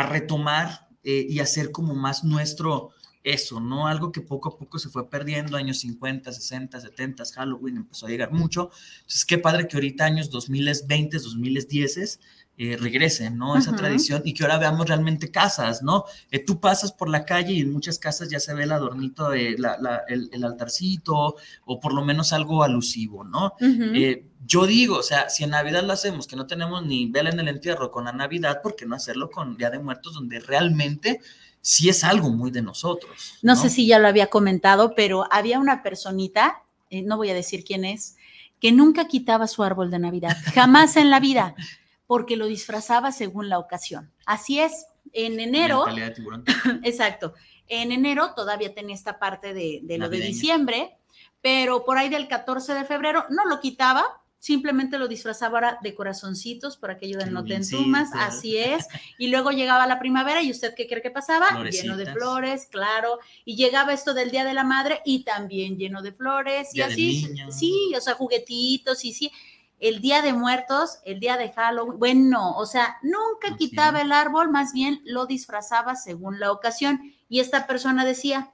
S3: retomar eh, y hacer como más nuestro eso, ¿no? Algo que poco a poco se fue perdiendo, años 50, 60, 70, Halloween empezó a llegar mucho. Entonces, qué padre que ahorita años 2020, 2010 eh, regresen, ¿no? Esa tradición y que ahora veamos realmente casas, ¿no? Eh, tú pasas por la calle y en muchas casas ya se ve el adornito, de el, altarcito o por lo menos algo alusivo, ¿no? Eh, yo digo, o sea, si en Navidad lo hacemos, que no tenemos ni vela en el entierro con la Navidad, ¿por qué no hacerlo con Día de Muertos, donde realmente sí es algo muy de nosotros?
S2: No, sé si ya lo había comentado, pero había una personita, no voy a decir quién es, que nunca quitaba su árbol de Navidad, jamás en la vida porque lo disfrazaba según la ocasión. Así es, en enero. exacto. En enero todavía tenía esta parte de, lo de diciembre, pero por ahí del 14 de febrero no lo quitaba, simplemente lo disfrazaba ahora de corazoncitos por aquello de no te entumas, así es. Y luego llegaba la primavera y usted qué cree que pasaba? Lleno de flores, claro. Y llegaba esto del Día de la Madre y también lleno de flores y así, sí, o sea, juguetitos y sí el Día de Muertos, el Día de Halloween, bueno, o sea, nunca quitaba el árbol, más bien lo disfrazaba según la ocasión. Y esta persona decía,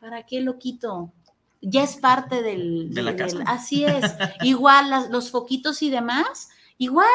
S2: ¿para qué lo quito? Ya es parte del...
S3: De la casa.
S2: así es. igual los foquitos y demás, igual.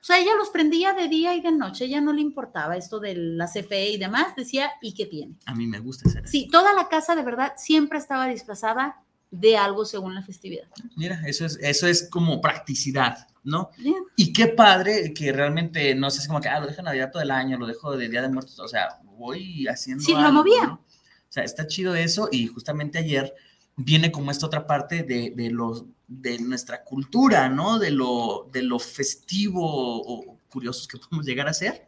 S2: O sea, ella los prendía de día y de noche, ella no le importaba esto de la CFE y demás, decía, ¿y qué tiene?
S3: A mí me gusta hacer
S2: Sí, toda la casa de verdad siempre estaba disfrazada de algo según la festividad.
S3: Mira, eso es, eso es como practicidad, ¿no? Y qué padre que realmente no sé, es como que, ah, lo dejo en Navidad todo el año, lo dejo de Día de Muertos, o sea, voy haciendo.
S2: Sí, lo movía.
S3: O sea, está chido eso y justamente ayer viene como esta otra parte de, de, los, de nuestra cultura, ¿no? De lo, de lo festivo o, curiosos que podemos llegar a ser.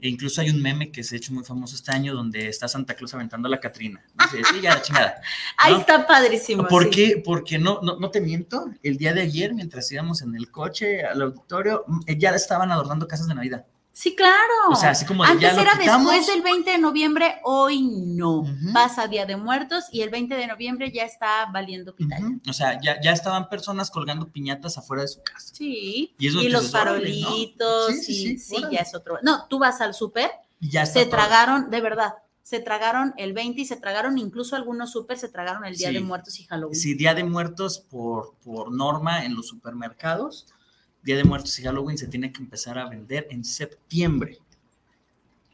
S3: E incluso hay un meme que se ha hecho muy famoso este año donde está Santa Claus aventando a la Catrina. Dice, sí, ya la chingada.
S2: Ahí está padrísimo.
S3: ¿Por qué? Porque no, no, no, te miento, el día de ayer, mientras íbamos en el coche al auditorio, eh, ya estaban adornando casas de Navidad.
S2: Sí, claro.
S3: O sea, así como
S2: Antes era después del 20 de noviembre, hoy no. Pasa Día de Muertos y el 20 de noviembre ya está valiendo pitaya.
S3: O sea, ya, ya estaban personas colgando piñatas afuera de su casa.
S2: Sí. Y, los farolitos. Sí, sí, ya es otro. No, tú vas al súper, ya se tragaron, de verdad, se tragaron el 20 y se tragaron incluso algunos súper, se tragaron el Día de Muertos y Halloween.
S3: Sí, Día de Muertos por, por norma en los supermercados Día de Muertos y Halloween se tiene que empezar a vender en septiembre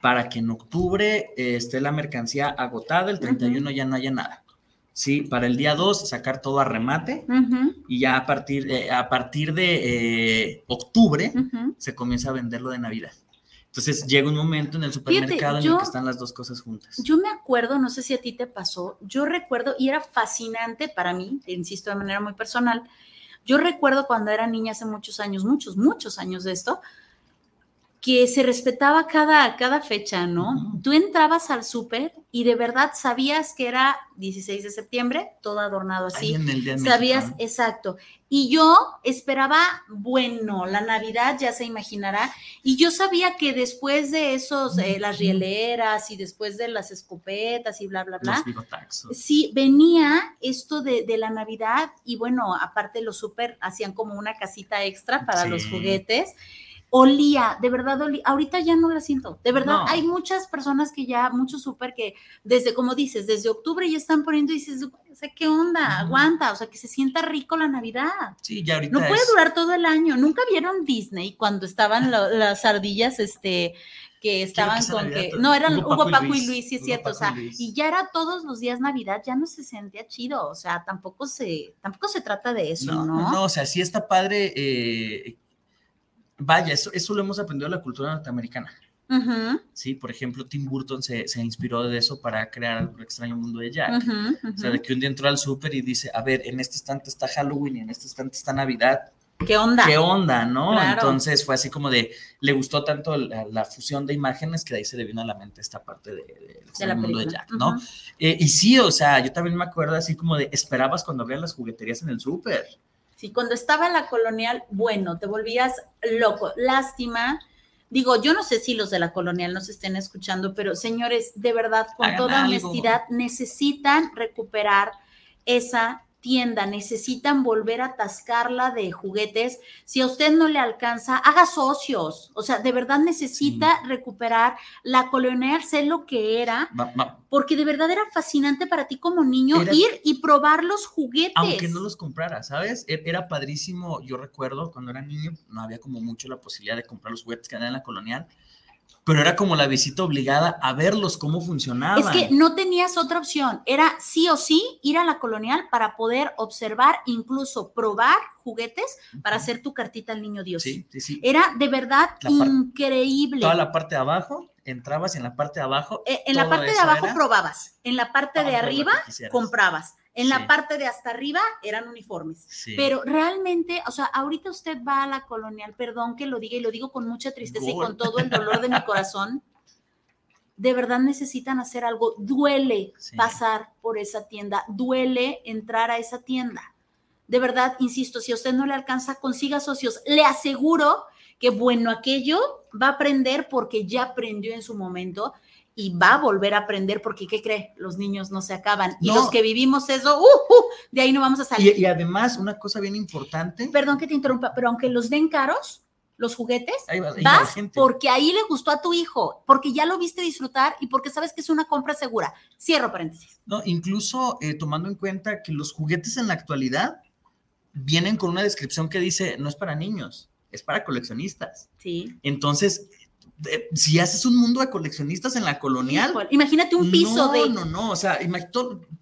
S3: para que en octubre eh, esté la mercancía agotada, el 31 ya no haya nada. Sí, para el día 2 sacar todo a remate y ya a partir, eh, a partir de eh, octubre se comienza a vender lo de Navidad. Entonces llega un momento en el supermercado en el que están las dos cosas juntas.
S2: Yo me acuerdo, no sé si a ti te pasó, yo recuerdo y era fascinante para mí, insisto de manera muy personal, yo recuerdo cuando era niña hace muchos años, muchos, muchos años de esto, que se respetaba cada, cada fecha, ¿no? Tú entrabas al súper y de verdad sabías que era 16 de septiembre, todo adornado así. sabías, exacto. Y yo esperaba, bueno, la Navidad ya se imaginará, y yo sabía que después de esos, eh, las rieleras y después de las escopetas y bla, bla, bla, sí, venía esto de, la Navidad y bueno, aparte los súper hacían como una casita extra para los juguetes olía, de verdad olía. Ahorita ya no la siento. De verdad, hay muchas personas que ya, mucho súper que desde, como dices, desde octubre ya están poniendo y dices, o sea, ¿qué onda? Aguanta, o sea, que se sienta rico la Navidad.
S3: Sí, ya ahorita.
S2: No puede durar todo el año. Nunca vieron Disney cuando estaban las ardillas, este, que estaban con que no eran Hugo, Paco, y Luis, sí es cierto, o sea, y ya era todos los días Navidad, ya no se sentía chido, o sea, tampoco se tampoco se trata de eso, ¿no?
S3: No, no, o sea, sí está padre eh, vaya, eso, eso lo hemos aprendido de la cultura norteamericana. Sí, por ejemplo, Tim Burton se, se, inspiró de eso para crear el extraño mundo de Jack. O sea, de que un día entró al súper y dice, a ver, en este estante está Halloween y en este estante está Navidad.
S2: ¿Qué onda?
S3: ¿Qué onda, no? Entonces fue así como de, le gustó tanto la, fusión de imágenes que de ahí se le vino a la mente esta parte del de, de mundo de Jack, ¿no? Eh, y sí, o sea, yo también me acuerdo así como de, esperabas cuando abrían las jugueterías en el súper.
S2: Sí, cuando estaba en la colonial, bueno, te volvías loco. Lástima. Digo, yo no sé si los de la colonial nos estén escuchando, pero señores, de verdad, con toda honestidad, necesitan recuperar esa tienda, necesitan volver a atascarla de juguetes. Si a usted no le alcanza, haga socios. O sea, de verdad necesita recuperar la colonial, sé lo que era, porque de verdad era fascinante para ti como niño ir y probar los juguetes.
S3: Aunque no los comprara, ¿sabes? E-, era padrísimo. Yo recuerdo cuando era niño, no había como mucho la posibilidad de comprar los juguetes que eran en la colonial pero era como la visita obligada a verlos cómo funcionaban.
S2: Es que no tenías otra opción, era sí o sí ir a la colonial para poder observar, incluso probar juguetes para hacer tu cartita al niño Dios. Sí, sí, sí. Era de verdad increíble.
S3: Toda la parte de abajo, entrabas en la parte de abajo.
S2: Eh, en la parte de abajo probabas, en la parte de arriba comprabas. En la parte de hasta arriba eran uniformes. Pero realmente, o sea, ahorita usted va a la colonial, perdón que lo diga y lo digo con mucha tristeza y con todo el dolor de mi corazón. De verdad necesitan hacer algo. Duele pasar por esa tienda, duele entrar a esa tienda. De verdad, insisto, si a usted no le alcanza, consiga socios. Le aseguro que bueno, aquello va a aprender porque ya aprendió en su momento y va a volver a aprender porque, ¿qué cree? Los niños no se acaban. Y los que vivimos eso, uh, uh, de ahí no vamos a salir.
S3: Y, además, una cosa bien importante.
S2: Perdón que te interrumpa, pero aunque los den caros, los juguetes, vas porque ahí le gustó a tu hijo, porque ya lo viste disfrutar y porque sabes que es una compra segura. Cierro paréntesis.
S3: No, incluso eh, tomando en cuenta que los juguetes en la actualidad vienen con una descripción que dice, no es para niños, es para coleccionistas.
S2: Sí.
S3: Entonces, si haces un mundo de coleccionistas en la colonial.
S2: imagínate un piso de.
S3: No, no, no. O sea,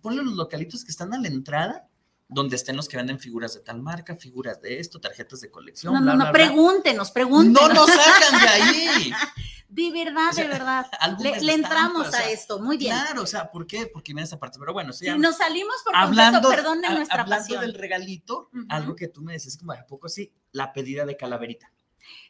S3: ponle los localitos que están a la entrada, donde estén los que venden figuras de tal marca, figuras de esto, tarjetas de colección.
S2: No, no, no, pregúntenos, pregúntenos.
S3: No nos sacan de ahí.
S2: De verdad, de verdad. Le, entramos a esto, muy bien.
S3: Claro, o sea, ¿por qué? Porque viene esa parte. Pero bueno,
S2: si nos salimos por hablando, perdón de nuestra
S3: hablando del regalito, algo que tú me decías como, ¿a poco sí? La pedida de calaverita.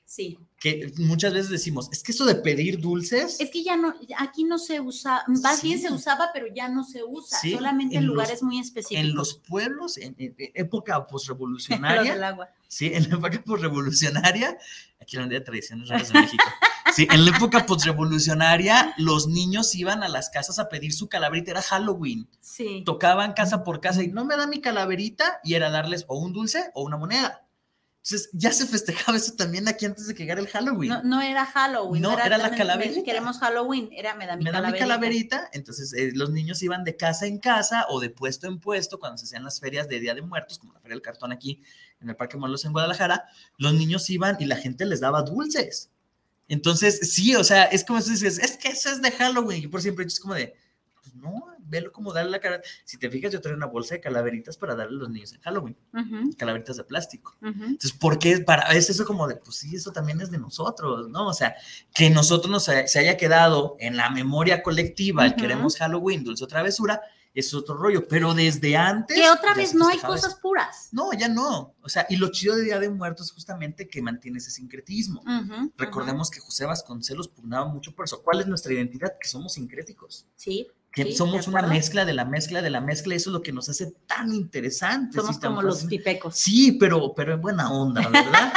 S2: Sí.
S3: Que muchas veces decimos, es que eso de pedir dulces.
S2: Es que ya no, aquí no se usa, más bien se usaba, pero ya no se usa, solamente en, lugares muy específicos.
S3: En los pueblos, en, época postrevolucionaria. Sí, en la época postrevolucionaria, aquí la de tradiciones raras de México. Sí, en la época postrevolucionaria, los niños iban a las casas a pedir su calaverita, era Halloween.
S2: Sí.
S3: Tocaban casa por casa y no me da mi calaverita, y era darles o un dulce o una moneda. Entonces, ya se festejaba eso también aquí antes de que llegara el Halloween.
S2: No, no era Halloween.
S3: No, era, la calaverita.
S2: queremos Halloween, era me da mi
S3: me
S2: Da
S3: mi calaverita. Entonces, eh, los niños iban de casa en casa o de puesto en puesto cuando se hacían las ferias de Día de Muertos, como la Feria del Cartón aquí en el Parque Morelos en Guadalajara. Los niños iban y la gente les daba dulces. Entonces, sí, o sea, es como si dices, es que eso es de Halloween. Y por siempre es como de, pues no, velo como darle la cara. Si te fijas, yo traigo una bolsa de calaveritas para darle a los niños en Halloween. Calaveritas de plástico. Entonces, ¿por qué? Para, es eso como de, pues sí, eso también es de nosotros, ¿no? O sea, que nosotros nos se haya quedado en la memoria colectiva, queremos Halloween, dulce o travesura, es otro rollo, pero desde antes...
S2: Que otra vez no hay cosas
S3: eso.
S2: puras.
S3: No, ya no. O sea, y lo chido de Día de Muertos es justamente que mantiene ese sincretismo. Recordemos que José Vasconcelos pugnaba mucho por eso. ¿Cuál es nuestra identidad? Que somos sincréticos.
S2: Sí.
S3: Que
S2: sí,
S3: somos una mezcla de la mezcla de la mezcla. Eso es lo que nos hace tan interesantes.
S2: Somos
S3: tan
S2: como los
S3: fascinantes.
S2: pipecos.
S3: Sí, pero, pero en buena onda, ¿verdad?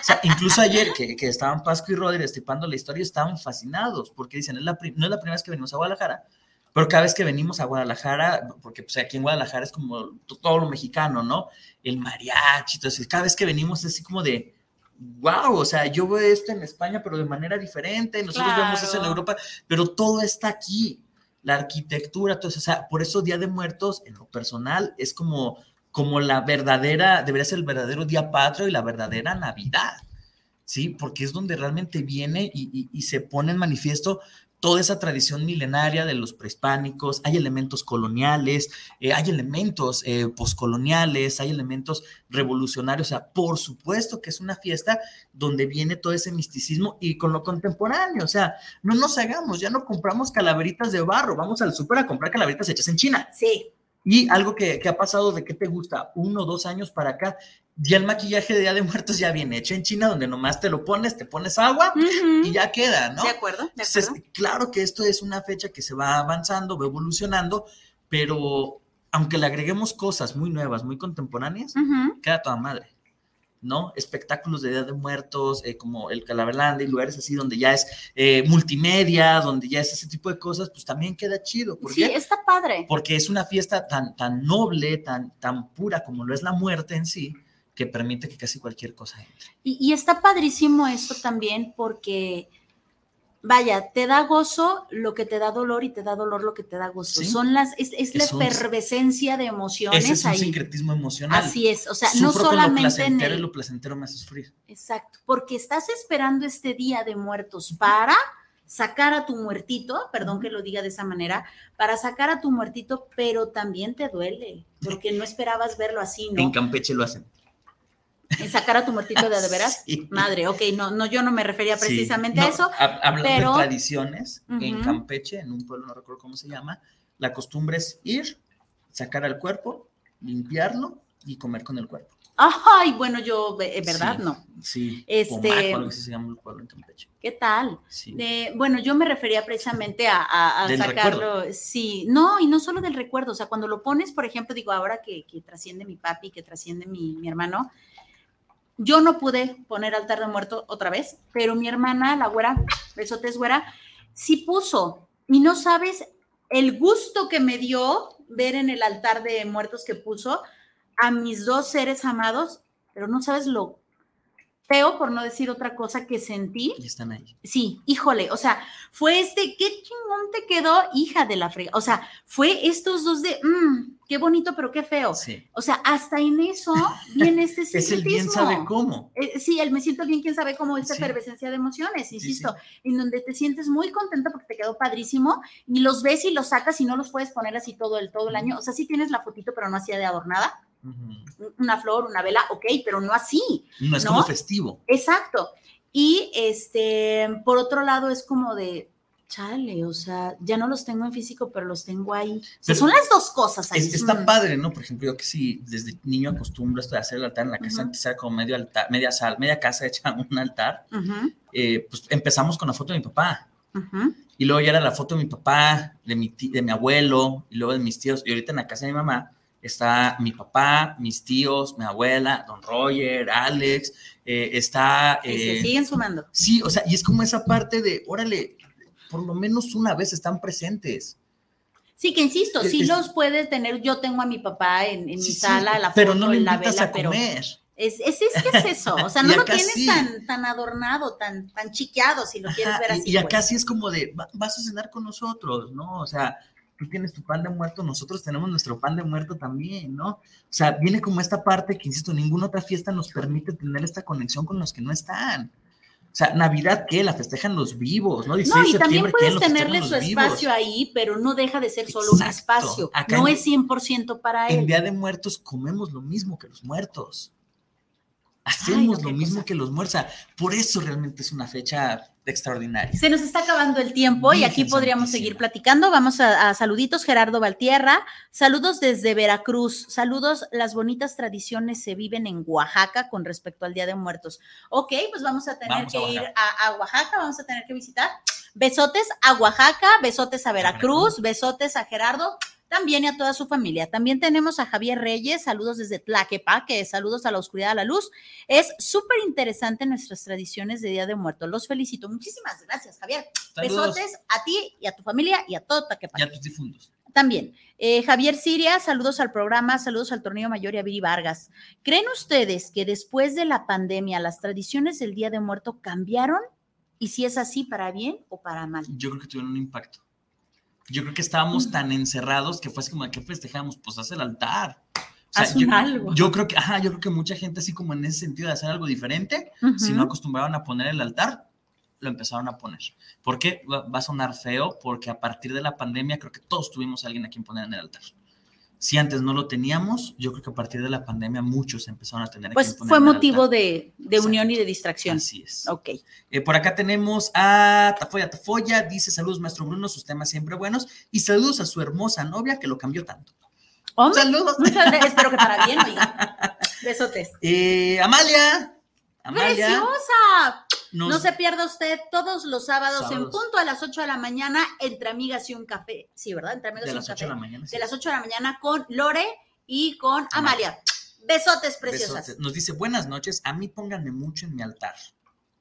S3: O sea, incluso ayer que, que estaban Pascu y Rodri estipando la historia, estaban fascinados porque dicen, es la no es la primera vez que venimos a Guadalajara, pero cada vez que venimos a Guadalajara, porque pues, aquí en Guadalajara es como to- todo lo mexicano, ¿no? El mariachi, entonces cada vez que venimos es así como de, wow, o sea, yo veo esto en España, pero de manera diferente, nosotros vemos eso en
S2: Claro.
S3: Europa, pero todo está aquí, la arquitectura, eso, o sea, por eso Día de Muertos, en lo personal, es como como la verdadera, debería ser el verdadero día patrio y la verdadera Navidad, ¿sí? Porque es donde realmente viene y, se pone en manifiesto toda esa tradición milenaria de los prehispánicos, hay elementos coloniales, eh, hay elementos eh, poscoloniales, hay elementos revolucionarios, o sea, por supuesto que es una fiesta donde viene todo ese misticismo y con lo contemporáneo, o sea, no nos hagamos, ya no compramos calaveritas de barro, vamos al súper a comprar calaveritas hechas en China.
S2: Sí.
S3: Y algo que, que ha pasado de que te gusta, uno o dos años para acá, ya el maquillaje de Día de Muertos ya viene hecho en China, donde nomás te lo pones, te pones agua y ya queda, ¿no?
S2: De acuerdo, de
S3: Entonces,
S2: acuerdo.
S3: claro que esto es una fecha que se va avanzando, va evolucionando, pero aunque le agreguemos cosas muy nuevas, muy contemporáneas, queda toda madre, ¿no? Espectáculos de Día de Muertos, eh, como el Calaverland y lugares así donde ya es eh, multimedia, donde ya es ese tipo de cosas, pues también queda chido. ¿Por
S2: Sí,
S3: qué?
S2: está padre.
S3: porque es una fiesta tan, tan noble, tan, tan pura como lo es la muerte en sí, que permite que casi cualquier cosa entre.
S2: Y, y está padrísimo esto también porque, vaya, te da gozo lo que te da dolor y te da dolor lo que te da gozo.
S3: Sí.
S2: Son las, es, es la efervescencia de emociones
S3: Ese es un
S2: ahí.
S3: sincretismo emocional.
S2: Así es, o sea,
S3: Sufro
S2: no
S3: lo
S2: solamente en
S3: placentero y
S2: el...
S3: lo placentero me hace sufrir.
S2: Exacto, porque estás esperando este día de muertos para sacar a tu muertito, perdón que lo diga de esa manera, para sacar a tu muertito, pero también te duele, porque no esperabas verlo así,
S3: En
S2: ¿no?
S3: Campeche lo hacen.
S2: En sacar a tu muertito de, de veras.
S3: Sí.
S2: Madre, ok, no, no, yo no me refería
S3: Sí.
S2: precisamente
S3: No,
S2: a eso.
S3: hab- hablando
S2: pero-
S3: de tradiciones, en
S2: Ujú.
S3: Campeche, en un pueblo, no recuerdo cómo se llama, la costumbre es ir, sacar al cuerpo, limpiarlo y comer con el cuerpo.
S2: Ay, bueno, yo, eh, ¿verdad?
S3: Sí.
S2: No.
S3: Sí.
S2: Este-
S3: Pomaco, se llama el pueblo en Campeche.
S2: ¿Qué tal?
S3: Sí.
S2: De- bueno, yo me refería precisamente a, a- a
S3: Del
S2: sacarlo, sí, no, y no solo del recuerdo, o sea, cuando lo pones, por ejemplo, digo, ahora que, que trasciende mi papi, que trasciende mi, mi hermano, yo no pude poner altar de muerto otra vez, pero mi hermana, la güera, besotes güera, sí puso, y no sabes el gusto que me dio ver en el altar de muertos que puso a mis dos seres amados, pero no sabes lo feo, por no decir otra cosa, que sentí
S3: Y están ahí.
S2: Sí, híjole, o sea, fue este, qué chingón te quedó, hija de la frega. O sea, fue estos dos de, "Mm, qué bonito, pero qué feo.
S3: Sí.
S2: O sea, hasta en eso viene este
S3: Es el bien sabe cómo.
S2: Eh, sí, el me siento bien, quién sabe cómo, esta
S3: Sí.
S2: efervescencia de emociones,
S3: Sí,
S2: insisto, en donde te sientes muy contenta porque te quedó padrísimo y los ves y los sacas y no los puedes poner así todo el, todo el año. O sea, sí tienes la fotito, pero no así de adornada, Una flor, una vela, ok, pero no así.
S3: No es
S2: ¿No?
S3: como festivo.
S2: Exacto. Y este, por otro lado, es como de, chale, o sea, ya no los tengo en físico, pero los tengo ahí. O sea,
S3: Pero
S2: son las dos cosas ahí.
S3: Es- está
S2: Mm.
S3: padre, ¿no? Por ejemplo, yo que sí, desde niño acostumbro esto de hacer el altar en la casa,
S2: Ujú.
S3: antes era como medio altar, media sal, media casa hecha un altar. Eh, pues empezamos con la foto de mi papá.
S2: ujú.
S3: Y luego ya era la foto de mi papá, de mi, ti- de mi abuelo, y luego de mis tíos. Y ahorita en la casa de mi mamá está mi papá, mis tíos, mi abuela, don Roger, Alex, eh, está...
S2: Y se
S3: eh,
S2: siguen sumando.
S3: Sí, o sea, y es como esa parte de, órale, por lo menos una vez están presentes.
S2: Sí, que insisto, sí
S3: Es-
S2: los puede tener. Yo tengo a mi papá en, en mi
S3: Sí, sí,
S2: sala, la foto,
S3: pero no
S2: en la vela,
S3: a
S2: pero
S3: comer.
S2: es, es, es que es eso. O sea, no lo tienes
S3: sí.
S2: tan, tan adornado, tan, tan chiqueado, si lo quieres
S3: Ajá,
S2: ver así.
S3: y, acá
S2: pues.
S3: sí es como de, "Va- vas a cenar con nosotros, ¿no? O sea, tú tienes tu pan de muerto, nosotros tenemos nuestro pan de muerto también, ¿no? O sea, viene como esta parte que, insisto, ninguna otra fiesta nos permite tener esta conexión con los que no están. O sea, Navidad, ¿qué? La festejan los vivos, ¿no? 16
S2: No, y también puedes tenerle su
S3: vivos.
S2: espacio ahí, pero no deja de ser solo un espacio.
S3: Acá
S2: no
S3: en-
S2: es 100% para
S3: En
S2: él.
S3: Día de Muertos comemos lo mismo que los muertos. Hacemos lo mismo que los muertos. Por eso realmente es una fecha extraordinaria.
S2: Se nos está acabando el tiempo y aquí podríamos seguir platicando. Vamos a, saluditos, Gerardo Valtierra. Saludos desde Veracruz. Saludos, las bonitas tradiciones se viven en Oaxaca con respecto al Día de Muertos. Ok, pues vamos a tener que ir a, Oaxaca, vamos a tener que visitar. Besotes a Oaxaca, besotes a Veracruz, besotes a Gerardo también y a toda su familia. También tenemos a Javier Reyes, saludos desde Tlaquepaque, saludos a la oscuridad, a la luz. Es súper interesante nuestras tradiciones de Día de Muertos. Los felicito. Muchísimas gracias, Javier. Besotes a ti y a tu familia y a todo Tlaquepaque.
S3: Y a tus difuntos.
S2: También, eh, Javier Siria, saludos al programa, saludos al torneo mayor y a Viri Vargas. ¿Creen ustedes que después de la pandemia las tradiciones del Día de Muerto cambiaron? Y si es así, ¿para bien o para mal?
S3: Yo creo que tuvieron un impacto. Yo creo que estábamos tan encerrados que fue así como, ¿qué festejamos? Pues haz el altar.
S2: O sea, yo, algo.
S3: yo creo que, ajá, yo creo que mucha gente así como en ese sentido de hacer algo diferente, si no acostumbraban a poner el altar, lo empezaron a poner. ¿Por qué? Va a sonar feo, porque a partir de la pandemia creo que todos tuvimos a alguien a quien poner en el altar. Si antes no lo teníamos, yo creo que a partir de la pandemia muchos empezaron a tener.
S2: Pues fue motivo de, unión y de distracción.
S3: Así es.
S2: Ok.
S3: Eh, por acá tenemos a Tafoya Tafoya, dice saludos maestro Bruno, sus temas siempre buenos y saludos a su hermosa novia que lo cambió tanto.
S2: Saludos. Muchas gracias, espero que para bien. Besotes.
S3: Eh, Amalia.
S2: ¡Preciosa! no se pierda usted todos los sábados, en punto a las 8 de la mañana entre amigas y un café. Sí, ¿verdad? Entre amigas
S3: de
S2: y un
S3: las 8 de la mañana.
S2: De las 8 de la mañana con Lore y con Amalia. Besotes preciosas.
S3: Nos dice, buenas noches, a mí pónganme mucho en mi altar.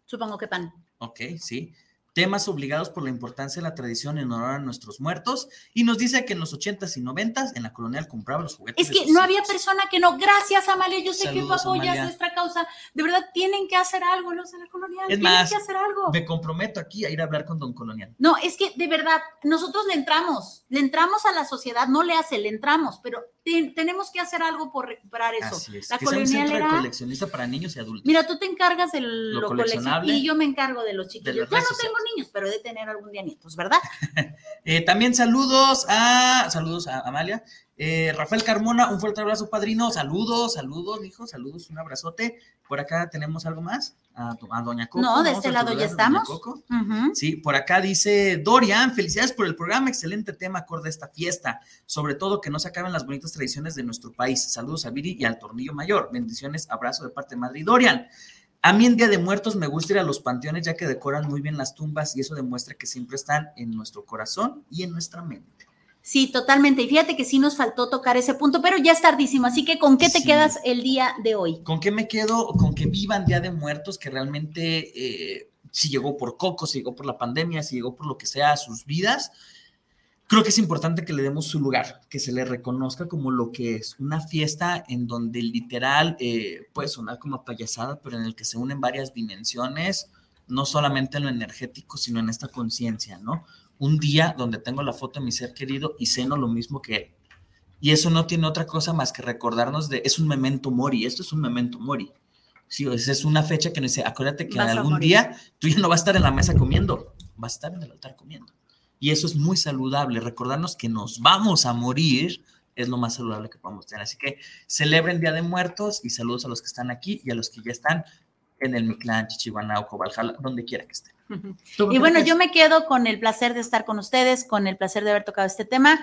S2: Supongo que pan.
S3: Ok, sí temas obligados por la importancia de la tradición en honor a nuestros muertos, y nos dice que en los 80s y 90s en la colonial compraba los juguetes.
S2: Es que no había persona que no, gracias Amalia, yo sé que tú apoyas nuestra causa, de verdad tienen que hacer algo los de la colonial, es tienen que hacer algo.
S3: Me comprometo aquí a ir a hablar con don colonial.
S2: No, es que de verdad, nosotros le entramos, le entramos a la sociedad, no le hace, le entramos, pero tenemos que hacer algo por recuperar eso.
S3: Así es. La que colonial era coleccionista para niños y adultos.
S2: Mira, tú te encargas de lo, coleccionable y yo me encargo de los chiquillos. yo no tengo niños, pero de tener algún día nietos, ¿verdad?
S3: Eh, también saludos a saludos a Amalia. Eh, Rafael Carmona, un fuerte abrazo, padrino. Saludos, saludos, hijo, saludos, un abrazote. Por acá tenemos algo más. A, Doña Coco.
S2: No, de este lado ya estamos.
S3: Sí, por acá dice Dorian, felicidades por el programa, excelente tema acorde a esta fiesta. Sobre todo que no se acaben las bonitas tradiciones de nuestro país. Saludos a Viri y al Tornillo Mayor. Bendiciones, abrazo de parte de Madrid. Dorian, a mí en Día de Muertos me gusta ir a los panteones ya que decoran muy bien las tumbas y eso demuestra que siempre están en nuestro corazón y en nuestra mente.
S2: Sí, totalmente. Y fíjate que sí nos faltó tocar ese punto, pero ya es tardísimo. Así que, ¿con qué te quedas el día de hoy?
S3: ¿Con qué me quedo? Con que vivan Día de Muertos, que realmente, eh, si llegó por Coco, si llegó por la pandemia, si llegó por lo que sea a sus vidas, creo que es importante que le demos su lugar, que se le reconozca como lo que es una fiesta en donde literal eh, puede sonar como payasada, pero en el que se unen varias dimensiones, no solamente en lo energético, sino en esta conciencia, ¿no? Un día donde tengo la foto de mi ser querido y ceno lo mismo que él. Y eso no tiene otra cosa más que recordarnos de, es un memento mori, esto es un memento mori. Sí, es una fecha que nos dice, acuérdate que en algún día tú ya no vas a estar en la mesa comiendo, vas a estar en el altar comiendo. Y eso es muy saludable, recordarnos que nos vamos a morir es lo más saludable que podemos tener. Así que celebren Día de Muertos y saludos a los que están aquí y a los que ya están en el Mictlán, Chichihuanauco, Valhalla, donde quiera que estén.
S2: Y bueno, yo me quedo con el placer de estar con ustedes, con el placer de haber tocado este tema.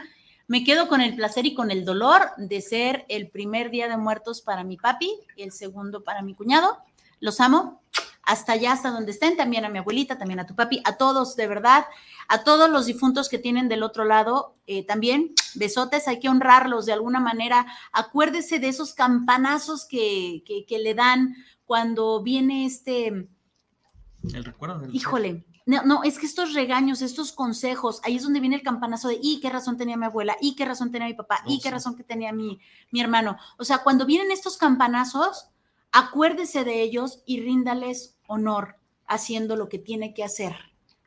S2: Me quedo con el placer y con el dolor de ser el primer día de muertos para mi papi y el segundo para mi cuñado. Los amo. Hasta allá, hasta donde estén, también a mi abuelita, también a tu papi, a todos, de verdad, a todos los difuntos que tienen del otro lado, eh, también besotes, hay que honrarlos de alguna manera. Acuérdese de esos campanazos que, que le dan cuando viene este,
S3: el recuerdo del
S2: Híjole, no, no, es que estos regaños, estos consejos, ahí es donde viene el campanazo de, y qué razón tenía mi abuela, y qué razón tenía mi papá, y qué razón que tenía mi, mi hermano. O sea, cuando vienen estos campanazos, acuérdese de ellos y ríndales honor haciendo lo que tiene que hacer.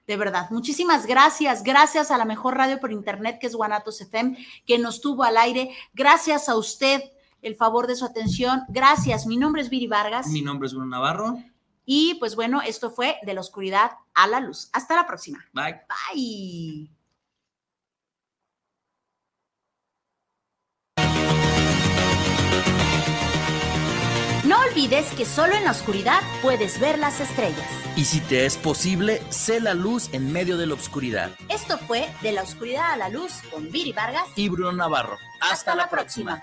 S2: De verdad, muchísimas gracias. Gracias a la mejor radio por internet que es Guanatos FM, que nos tuvo al aire. Gracias a usted el favor de su atención. Gracias. Mi nombre es Viri Vargas.
S3: Mi nombre es Bruno Navarro.
S2: Y pues bueno, esto fue de la oscuridad a la luz. Hasta la próxima.
S3: Bye.
S2: Bye. No olvides que solo en la oscuridad puedes ver las estrellas.
S3: Y si te es posible, sé la luz en medio de la oscuridad.
S2: Esto fue De la oscuridad a la luz con Viri Vargas
S3: y Bruno Navarro.
S2: Hasta, la próxima.